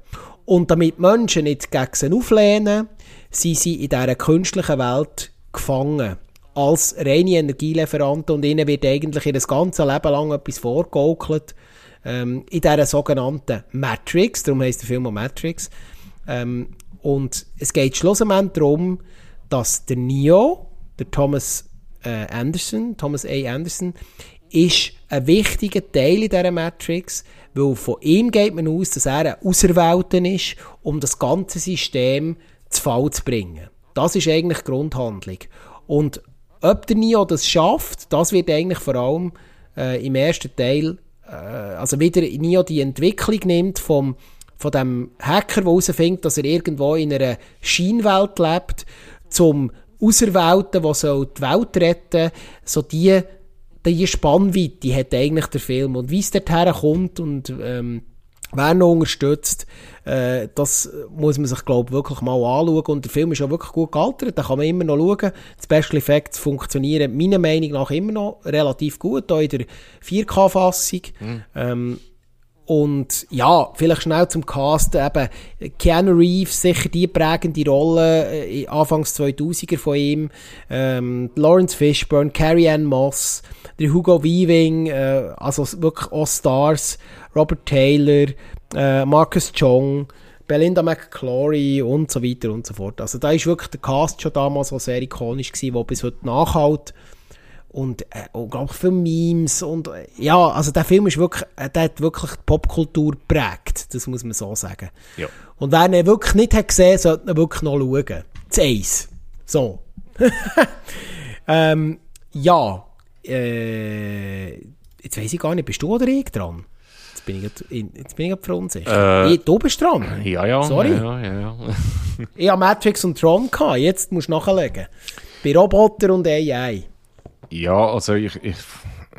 Und damit Menschen nicht gegen sie auflehnen, sind sie in dieser künstlichen Welt gefangen. Als reine Energielieferanten und ihnen wird eigentlich ihr ganzes Leben lang etwas vorgegaukelt, ähm, in dieser sogenannten Matrix, darum heisst der Film auch Matrix. Ähm, und es geht schlussendlich darum, dass der Neo, der Thomas äh, Anderson, Thomas A. Anderson, ist ein wichtiger Teil in dieser Matrix, weil von ihm geht man aus, dass er ein Auserwählter ist, um das ganze System zu Fall zu bringen. Das ist eigentlich die Grundhandlung. Und ob der Neo das schafft, das wird eigentlich vor allem äh, im ersten Teil äh, also wieder Neo die Entwicklung nimmt vom, von dem Hacker, der herausfindet, dass er irgendwo in einer Scheinwelt lebt, zum Auserwählten, der soll die Welt retten so die, die Spannweite hat eigentlich der Film. Und wie es dorthin kommt und ähm, wer noch unterstützt, äh, das muss man sich, glaube wirklich mal anschauen. Und der Film ist auch wirklich gut gealtert, da kann man immer noch schauen. Die Special Effects funktionieren meiner Meinung nach immer noch relativ gut, auch in der 4K-Fassung. Mhm. Ähm, und ja, vielleicht schnell zum Cast. Eben, Keanu Reeves, sicher die prägende Rolle, äh, Anfangs 2000er von ihm. Ähm, Lawrence Fishburne, Carrie Ann Moss, der Hugo Weaving, äh, also wirklich auch Stars. Robert Taylor, äh, Marcus Chong, Belinda McClory und so weiter und so fort. Also da ist wirklich der Cast schon damals so sehr ikonisch gewesen, der bis heute nachhält. und äh, unglaublich viele Memes und äh, ja, also der Film ist wirklich, äh, der hat wirklich die Popkultur geprägt, das muss man so sagen. Ja. Und wer ihn wirklich nicht hat gesehen, sollte ihn wirklich noch schauen. Das Eis. So. ähm, ja, äh, jetzt weiss ich gar nicht, bist du oder ich dran? Jetzt bin ich jetzt bin ich verunsichert. Äh, du bist dran. Ja, ja. Sorry. Ja, ja, ja. Ich habe Matrix und Tron gehabt, jetzt musst du nachlegen. Bei Roboter und AI. Ja, also ich, ich,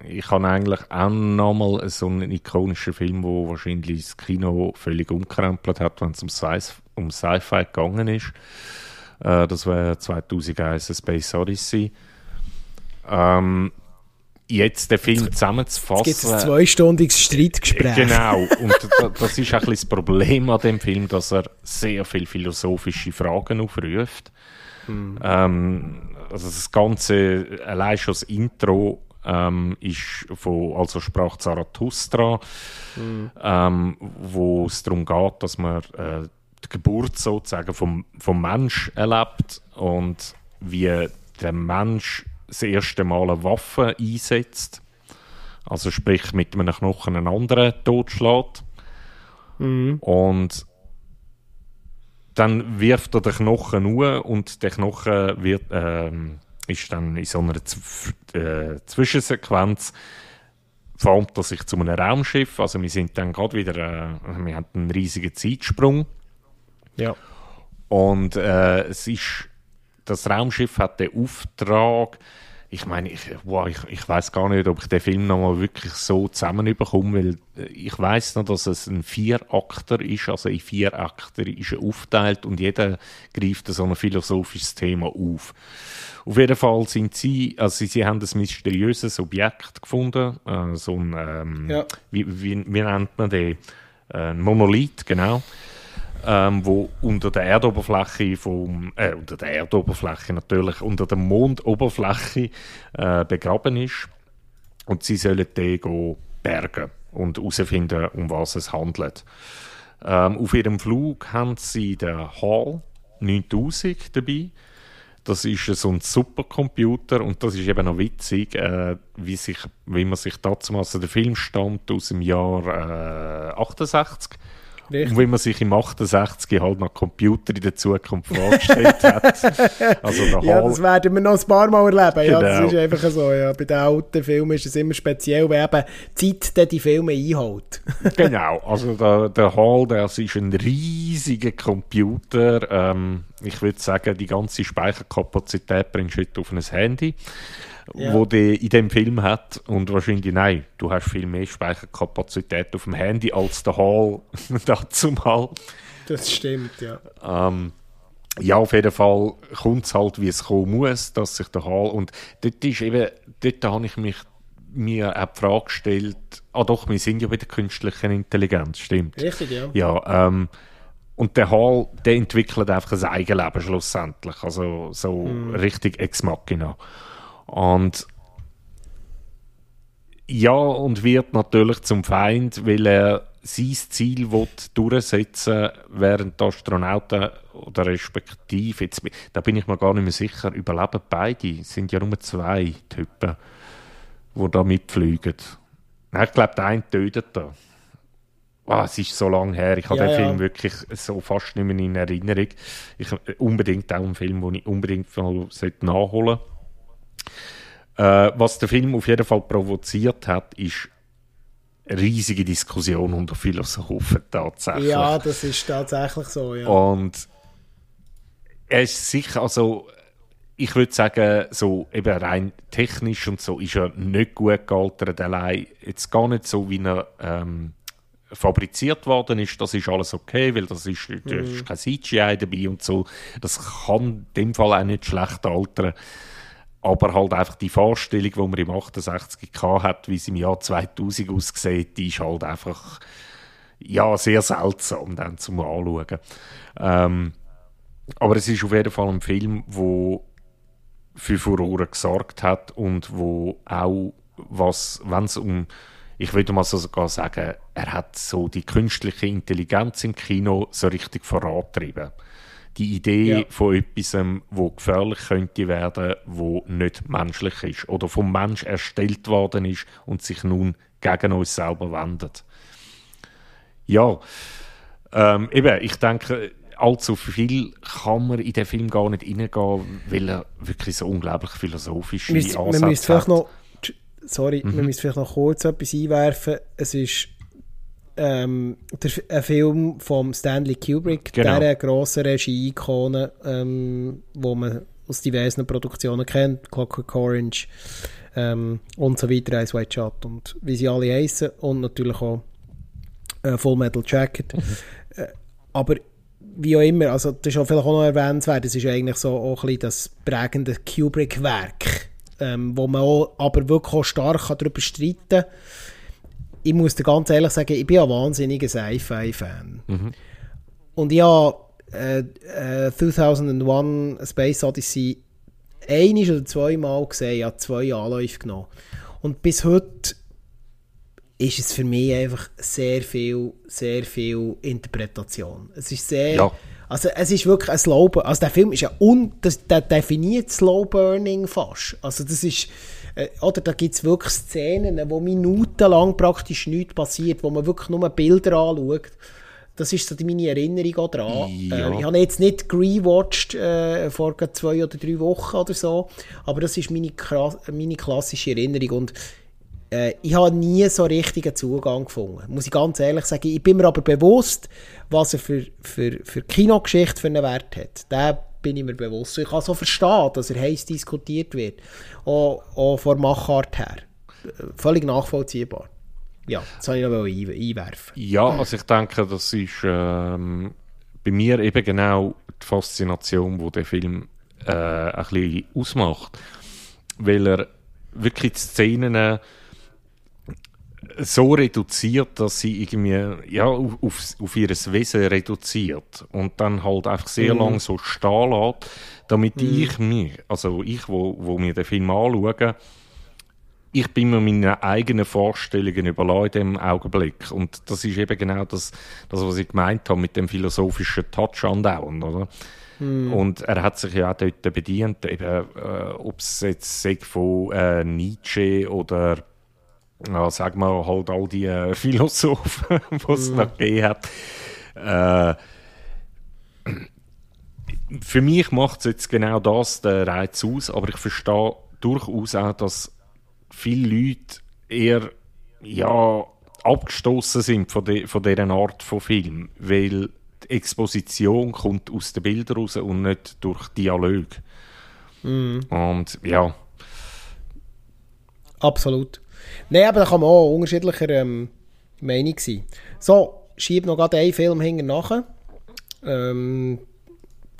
ich habe eigentlich auch nochmal so einen ikonischen Film, der wahrscheinlich das Kino völlig umkrempelt hat, wenn es um Sci- um Sci-Fi gegangen ist. Äh, das war 2001 A Space Odyssey. Ähm, jetzt den Film Jetzt gibt es ein zusammenzufassen. zweistündiges Streitgespräch. Genau, und da- das ist ein bisschen das Problem an dem Film, dass er sehr viele philosophische Fragen aufruft. Ähm, also das Ganze, allein schon das Intro ähm, ist von, also sprach Zarathustra, ähm, wo es darum geht, dass man äh, die Geburt sozusagen vom, vom Mensch erlebt und wie der Mensch das erste Mal eine Waffe einsetzt. Also sprich mit einem Knochen einen anderen totschlägt. Und dann wirft er den Knochen nur und der Knochen wird, ähm, ist dann in so einer Zw äh, Zwischensequenz formt er sich zu einem Raumschiff. Also wir sind dann gerade wieder, äh, wir haben einen riesigen Zeitsprung. Ja. Und äh, es ist, das Raumschiff hat den Auftrag, ich meine, ich, wow, ich, ich weiß gar nicht, ob ich den Film nochmal wirklich so zusammenbekomme, weil äh, ich weiß noch, dass es ein Vierakter ist, also in vier Akter ist er aufteilt und jeder greift so ein philosophisches Thema auf. Auf jeden Fall sind sie, also sie haben ein mysteriöses Objekt gefunden, äh, so ein, ähm, Ja. wie, wie, wie nennt man den? Äh, Ein Monolith, genau ähm, wo unter der Erdoberfläche vom, äh, unter der Erdoberfläche natürlich, unter der Mondoberfläche äh, begraben ist. Und sie sollen den bergen und herausfinden, um was es handelt. Ähm, auf ihrem Flug haben sie den HAL 9000 dabei. Das ist so ein Supercomputer und das ist eben noch witzig, äh, wie, sich, wie man sich dazu, also der Film stammt aus dem Jahr äh, 68 Richtig. und wie man sich im 68 halt noch Computer in der Zukunft vorgestellt hat. Also Ja, das werden wir noch ein paar Mal erleben. Ja, das Genau. ist einfach so. Ja. Bei den alten Filmen ist es immer speziell, wenn eben die Zeit die Filme einholt. genau, also der, der Hall, das ist ein riesiger Computer. Ähm, ich würde sagen, die ganze Speicherkapazität bringst du heute auf ein Handy, Ja. wo der in dem Film hat. Und wahrscheinlich, nein, du hast viel mehr Speicherkapazität auf dem Handy als der Hall dazu mal. Das stimmt, ja. Ähm, ja, auf jeden Fall kommt es halt, wie es kommen muss, dass sich der Hall. Und dort ist eben, dort habe ich mich mir auch die Frage gestellt, ah doch, wir sind ja bei der künstlichen Intelligenz, stimmt. Richtig, ja. Ja, ähm, und der Hall, der entwickelt einfach ein Eigenleben schlussendlich, also so richtig ex machina. Und ja, und wird natürlich zum Feind, weil er sein Ziel will durchsetzen während die Astronauten oder respektive, jetzt, da bin ich mir gar nicht mehr sicher, überleben beide, es sind ja nur zwei Typen, die da mitfliegen. Ich glaube, der eine tötet er. Ah, es ist so lange her. Ich habe Ja, den ja. Film wirklich so fast nicht mehr in Erinnerung. Ich, unbedingt auch ein Film, den ich unbedingt mal nachholen sollte. Äh, was der Film auf jeden Fall provoziert hat, ist eine riesige Diskussion unter Philosophen tatsächlich. Ja, das ist tatsächlich so, ja. Und er ist sicher, also ich würde sagen, so eben rein technisch und so ist er nicht gut gealtert, allein jetzt gar nicht so, wie er ähm, fabriziert worden ist, das ist alles okay, weil das ist, da ist kein CGI dabei und so. Das kann in dem Fall auch nicht schlecht altern. Aber halt einfach die Vorstellung, die man im 68 gehabt hat, wie es im Jahr 2000 aussieht, die ist halt einfach ja, sehr seltsam dann zum Anschauen. Ähm, aber es ist auf jeden Fall ein Film, wo für Furore gesorgt hat und wo auch was, wenn es um, ich würde mal so sogar sagen, er hat so die künstliche Intelligenz im Kino so richtig vorantrieben. Die Idee ja. von etwas, wo gefährlich könnte werden, wo nicht menschlich ist oder vom Mensch erstellt worden ist und sich nun gegen uns selber wendet. Ja, ähm, eben, ich denke, allzu viel kann man in den Film gar nicht reingehen, weil er wirklich so unglaublich philosophische Ansätze man müsste vielleicht noch, sorry, mhm. man müsste vielleicht noch kurz etwas einwerfen. Es ist ähm, der, ein Film von Stanley Kubrick, genau. der grossen Regie-Ikone, ähm, wo man aus diversen Produktionen kennt, Clockwork Orange ähm, und so weiter, Ice White Shot und wie sie alle heißen und natürlich auch äh, Full Metal Jacket. Mhm. Äh, aber wie auch immer, also das ist auch vielleicht auch noch erwähnenswert, das ist eigentlich so auch ein bisschen das prägende Kubrick-Werk, ähm, wo man auch, aber wirklich auch stark darüber streiten kann. Ich muss dir ganz ehrlich sagen, ich bin ein wahnsinniger Sci-Fi-Fan. Mhm. Und habe äh, äh, 2001 A Space Odyssey ein oder zweimal gesehen, ich habe zwei Anläufe genommen. Und bis heute ist es für mich einfach sehr viel, sehr viel Interpretation. Es ist sehr, ja. also es ist wirklich ein Slow, also der Film ist ja un, das, der definiert Slow Burning fast. Also das ist, äh, oder da gibt es wirklich Szenen, wo minutenlang praktisch nichts passiert, wo man wirklich nur Bilder anschaut. Das ist so meine Erinnerung daran. Ja. Äh, ich habe jetzt nicht rewatcht äh, vor zwei oder drei Wochen oder so, aber das ist meine, meine klassische Erinnerung und äh, ich habe nie so richtigen Zugang gefunden. Muss ich ganz ehrlich sagen. Ich bin mir aber bewusst, was er für, für, für Kinogeschichte für einen Wert hat. Da bin ich mir bewusst. Ich kann so verstehen, dass er heiß diskutiert wird. Auch, auch von Machart her. Völlig nachvollziehbar. Ja, das soll ich noch einwerfen. Ja, also ich denke, das ist ähm, bei mir eben genau die Faszination, die der Film äh, ein bisschen ausmacht. Weil er wirklich die Szenen so reduziert, dass sie irgendwie ja, auf, auf ihr Wesen reduziert und dann halt einfach sehr mm. lang so stehen lässt, damit mm. ich mich, also ich, wo, wo mir den Film anschaue, ich bin mir meine eigenen Vorstellungen überlassen in dem Augenblick. Und das ist eben genau das, das was ich gemeint habe mit dem philosophischen Touch andauernd, oder? Mm. Und er hat sich ja auch dort bedient, eben, äh, ob es jetzt von äh, Nietzsche oder ja, sagen wir halt all die äh, Philosophen, die es mm. noch gegeben hat. Äh, für mich macht es jetzt genau das den Reiz aus, aber ich verstehe durchaus auch, dass viele Leute eher ja, abgestoßen sind von, de, von dieser Art von Film, weil die Exposition kommt aus den Bildern raus und nicht durch Dialog. Mm. Und ja. Absolut. Nein, aber da kann man auch unterschiedlicher ähm, Meinung sein. So, schieb noch gerade einen Film hinten nach. Ähm,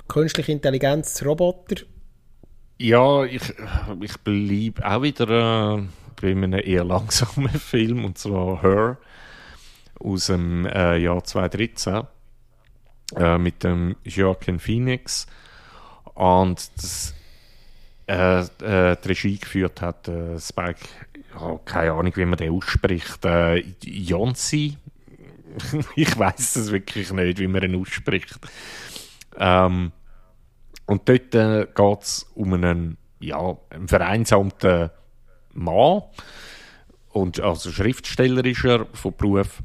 Künstliche Intelligenz, Roboter. Ja, ich, ich bleibe auch wieder äh, bei einem eher langsamen Film, und zwar Her aus dem äh, Jahr 2013 äh, mit dem Joaquin Phoenix. Und das, äh, äh, die Regie geführt hat äh, Spike oh, keine Ahnung, wie man den ausspricht, äh, Jonsi. ich weiß es wirklich nicht, wie man ihn ausspricht. Ähm, und dort äh, geht es um einen, ja, einen vereinsamten Mann. Und, also Schriftsteller ist er von Beruf.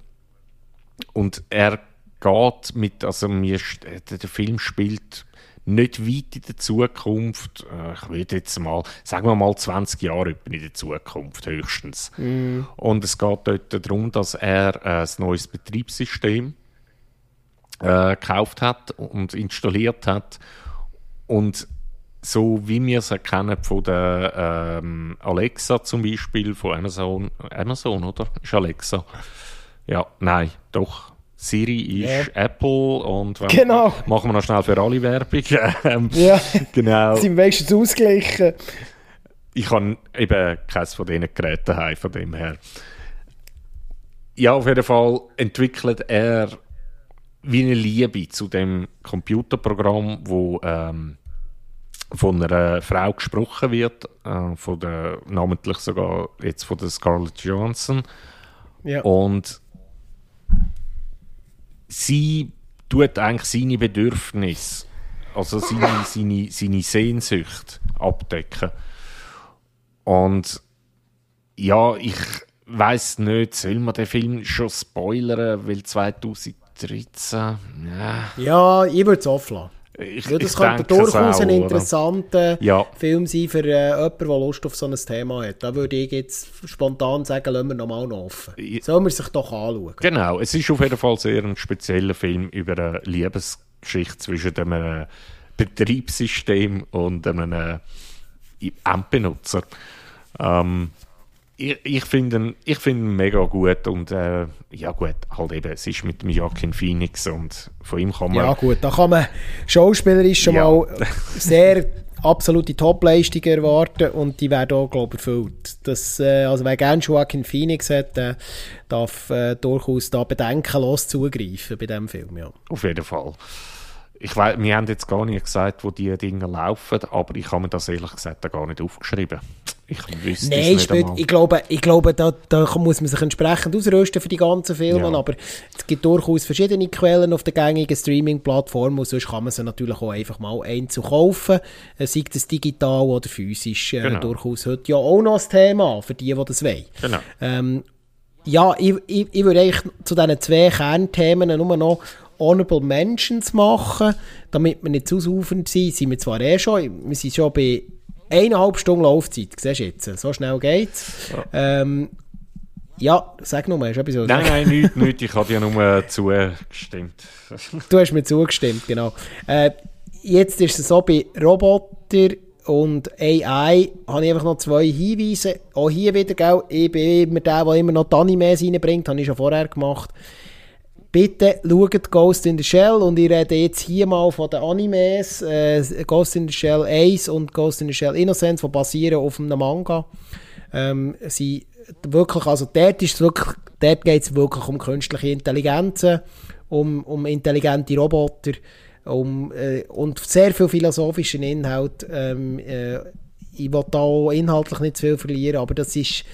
Und er geht mit, also mir, der Film spielt nicht weit in der Zukunft, äh, ich würde jetzt mal, sagen wir mal 20 Jahre in der Zukunft höchstens. Mm. Und es geht dort darum, dass er äh, ein neues Betriebssystem äh, gekauft hat und installiert hat und so wie wir es erkennen von der ähm, Alexa zum Beispiel, von Amazon, Amazon, oder? Ist Alexa? Ja, nein, doch. Siri ist ja. Apple und genau. machen wir noch schnell für alle Werbung. Ähm, ja, genau. sind meistens ausgeglichen. Ich habe eben keines von diesen Geräten heim, von dem her. Ja, auf jeden Fall entwickelt er wie eine Liebe zu dem Computerprogramm, wo ähm, von einer Frau gesprochen wird, äh, von der, namentlich sogar jetzt von der Scarlett Johansson. Ja. Und sie tut eigentlich seine Bedürfnisse also seine, seine, seine Sehnsucht abdecken. Und ja, ich weiß nicht, soll man den Film schon spoilern, weil 2013, ja. Ja, ich würde es offen ich, ja, das ich könnte durchaus auch, ein interessanter ja. Film sein für äh, jemanden, der Lust auf so ein Thema hat. Da würde ich jetzt spontan sagen, lassen wir nochmal noch offen. Sollen wir sich doch anschauen. Genau, es ist auf jeden Fall sehr ein spezieller Film über eine Liebesgeschichte zwischen einem Betriebssystem und einem äh, Endbenutzer. Ähm, ich, ich finde ihn, find ihn mega gut und äh, ja gut, halt eben, es ist mit dem Joaquin Phoenix und von ihm kann man... Ja gut, da kann man schauspielerisch schon ja. mal sehr absolute Topleistungen erwarten und die werden auch, glaube ich, erfüllt. Das, äh, also wer gerne Joaquin Phoenix hat, äh, darf äh, durchaus da bedenkenlos zugreifen bei diesem Film, ja. Auf jeden Fall ich weiß, wir haben jetzt gar nicht gesagt, wo die Dinge laufen, aber ich habe mir das ehrlich gesagt gar nicht aufgeschrieben. Ich wüsste Nein, es nicht, ich glaube, ich glaube da, da muss man sich entsprechend ausrüsten für die ganzen Filme, ja. aber es gibt durchaus verschiedene Quellen auf den gängigen Streaming-Plattformen und sonst kann man sie natürlich auch einfach mal einzeln kaufen, äh, sei das digital oder physisch, äh, genau. durchaus heute ja auch noch ein Thema für die, die das wollen. Genau. Ähm, ja, ich, ich, ich würde eigentlich zu diesen zwei Kernthemen nur noch Honorable Mentions machen, damit wir nicht zu ausufernd sind. Sind wir zwar eh schon, wir sind schon bei eineinhalb Stunden Laufzeit, siehst du jetzt, so schnell geht's. Ja. Ähm, ja, sag nur mal, hast du etwas Nein, nein, nichts, nichts, ich habe dir nur zugestimmt. du hast mir zugestimmt, genau. Äh, jetzt ist es so, bei Roboter und AI habe ich einfach noch zwei Hinweise. Auch hier wieder, gell, ich bin immer der, der immer noch die Animes reinbringt, habe ich schon vorher gemacht. Bitte schaut Ghost in the Shell und ich rede jetzt hier mal von den Animes äh, Ghost in the Shell Ace und Ghost in the Shell Innocence, die basieren auf einem Manga. Ähm, sie wirklich, also dort, dort geht es wirklich um künstliche Intelligenzen, um, um intelligente Roboter um, äh, und sehr viel philosophischen Inhalt. Ähm, äh, ich will da inhaltlich nicht zu viel verlieren, aber das ist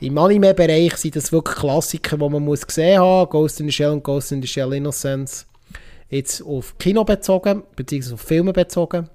im Anime-Bereich sind das wirklich Klassiker, die man muss gesehen haben Ghost in the Shell und Ghost in the Shell Innocence. Jetzt auf Kino bezogen, beziehungsweise auf Filme bezogen.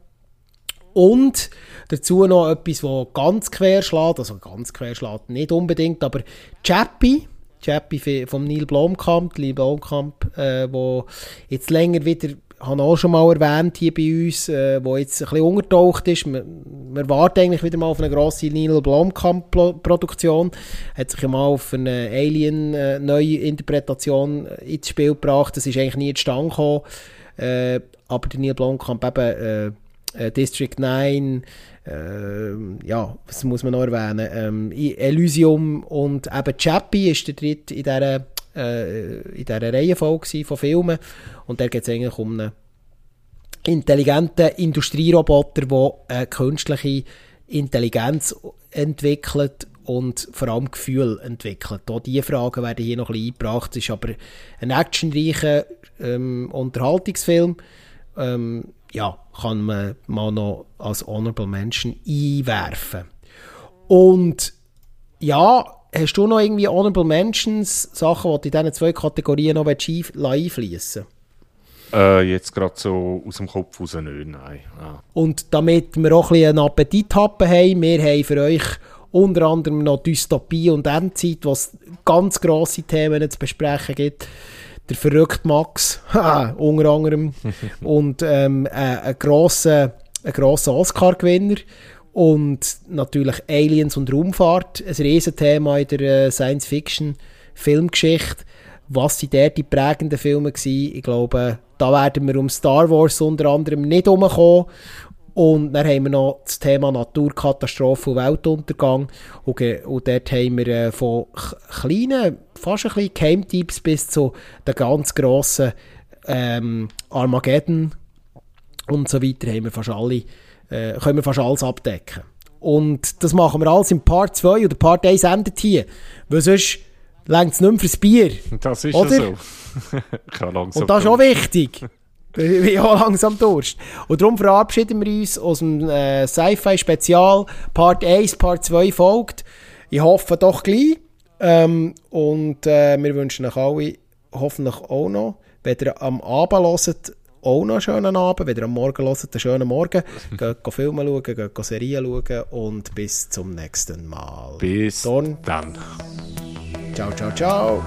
Und dazu noch etwas, das ganz quer schlägt, also ganz quer schlägt nicht unbedingt, aber Chappie, Chappie vom Neil Blomkamp, Neil Blomkamp, äh, wo jetzt länger wieder habe auch schon mal erwähnt hier bei uns, äh, wo jetzt ein bisschen untertaucht ist. Wir warten eigentlich wieder mal auf eine grosse Neil Blomkamp-Produktion. Hat sich ja mal auf eine Alien-neue äh, Interpretation ins Spiel gebracht. Das ist eigentlich nie zustande gekommen. Äh, aber der Neil Blomkamp eben äh, äh District 9, äh, ja, was muss man noch erwähnen? Ähm, Elysium und eben Chappie ist der dritte in dieser äh, in dieser Reihenfolge von Filmen. Und da geht es eigentlich um einen intelligenten Industrieroboter, der eine künstliche Intelligenz entwickelt und vor allem Gefühl entwickelt. Auch diese Fragen werden hier noch ein bisschen eingebracht. Es ist aber ein actionreicher ähm, Unterhaltungsfilm. Ähm, ja, kann man mal noch als Honorable Mention einwerfen. Und ja, Hast du noch irgendwie Honorable Mentions, Sachen, die in diesen zwei Kategorien noch einfließen äh, Jetzt gerade so aus dem Kopf raus nicht, nein. Ah. Und damit wir auch ein bisschen einen Appetit haben, wir haben für euch unter anderem noch Dystopie und Endzeit, was ganz grosse Themen zu besprechen gibt. Der verrückte Max, unter anderem, und ähm, äh, ein grosser, ein grosser Oscar-Gewinner. Und natürlich Aliens und Raumfahrt, ein Riesenthema in der äh, Science-Fiction-Filmgeschichte. Was sind dort die prägenden Filme gewesen? Ich glaube, da werden wir um Star Wars unter anderem nicht umkommen. Und dann haben wir noch das Thema Naturkatastrophe und Weltuntergang. Und, und dort haben wir äh, von kleinen, fast ein bisschen Geheimtipps bis zu den ganz grossen ähm, Armageddon und so weiter haben wir fast alle äh, können wir fast alles abdecken. Und das machen wir alles in Part 2 oder Part 1 endet hier. Weil sonst längt es nicht mehr fürs Bier. Das ist oder? ja so. Und das ist auch wichtig. Ich habe langsam Durst. Und darum verabschieden wir uns aus dem äh, Sci-Fi-Spezial. Part 1, Part 2 folgt. Ich hoffe doch gleich. Ähm, und äh, wir wünschen euch alle hoffentlich auch noch, wenn ihr am Abend hört, auch noch einen schönen Abend. Wenn ihr am Morgen hört, einen schönen Morgen. geht Filme schauen, geht Serien schauen und bis zum nächsten Mal. Bis Dorn. dann. Ciao, ciao, ciao.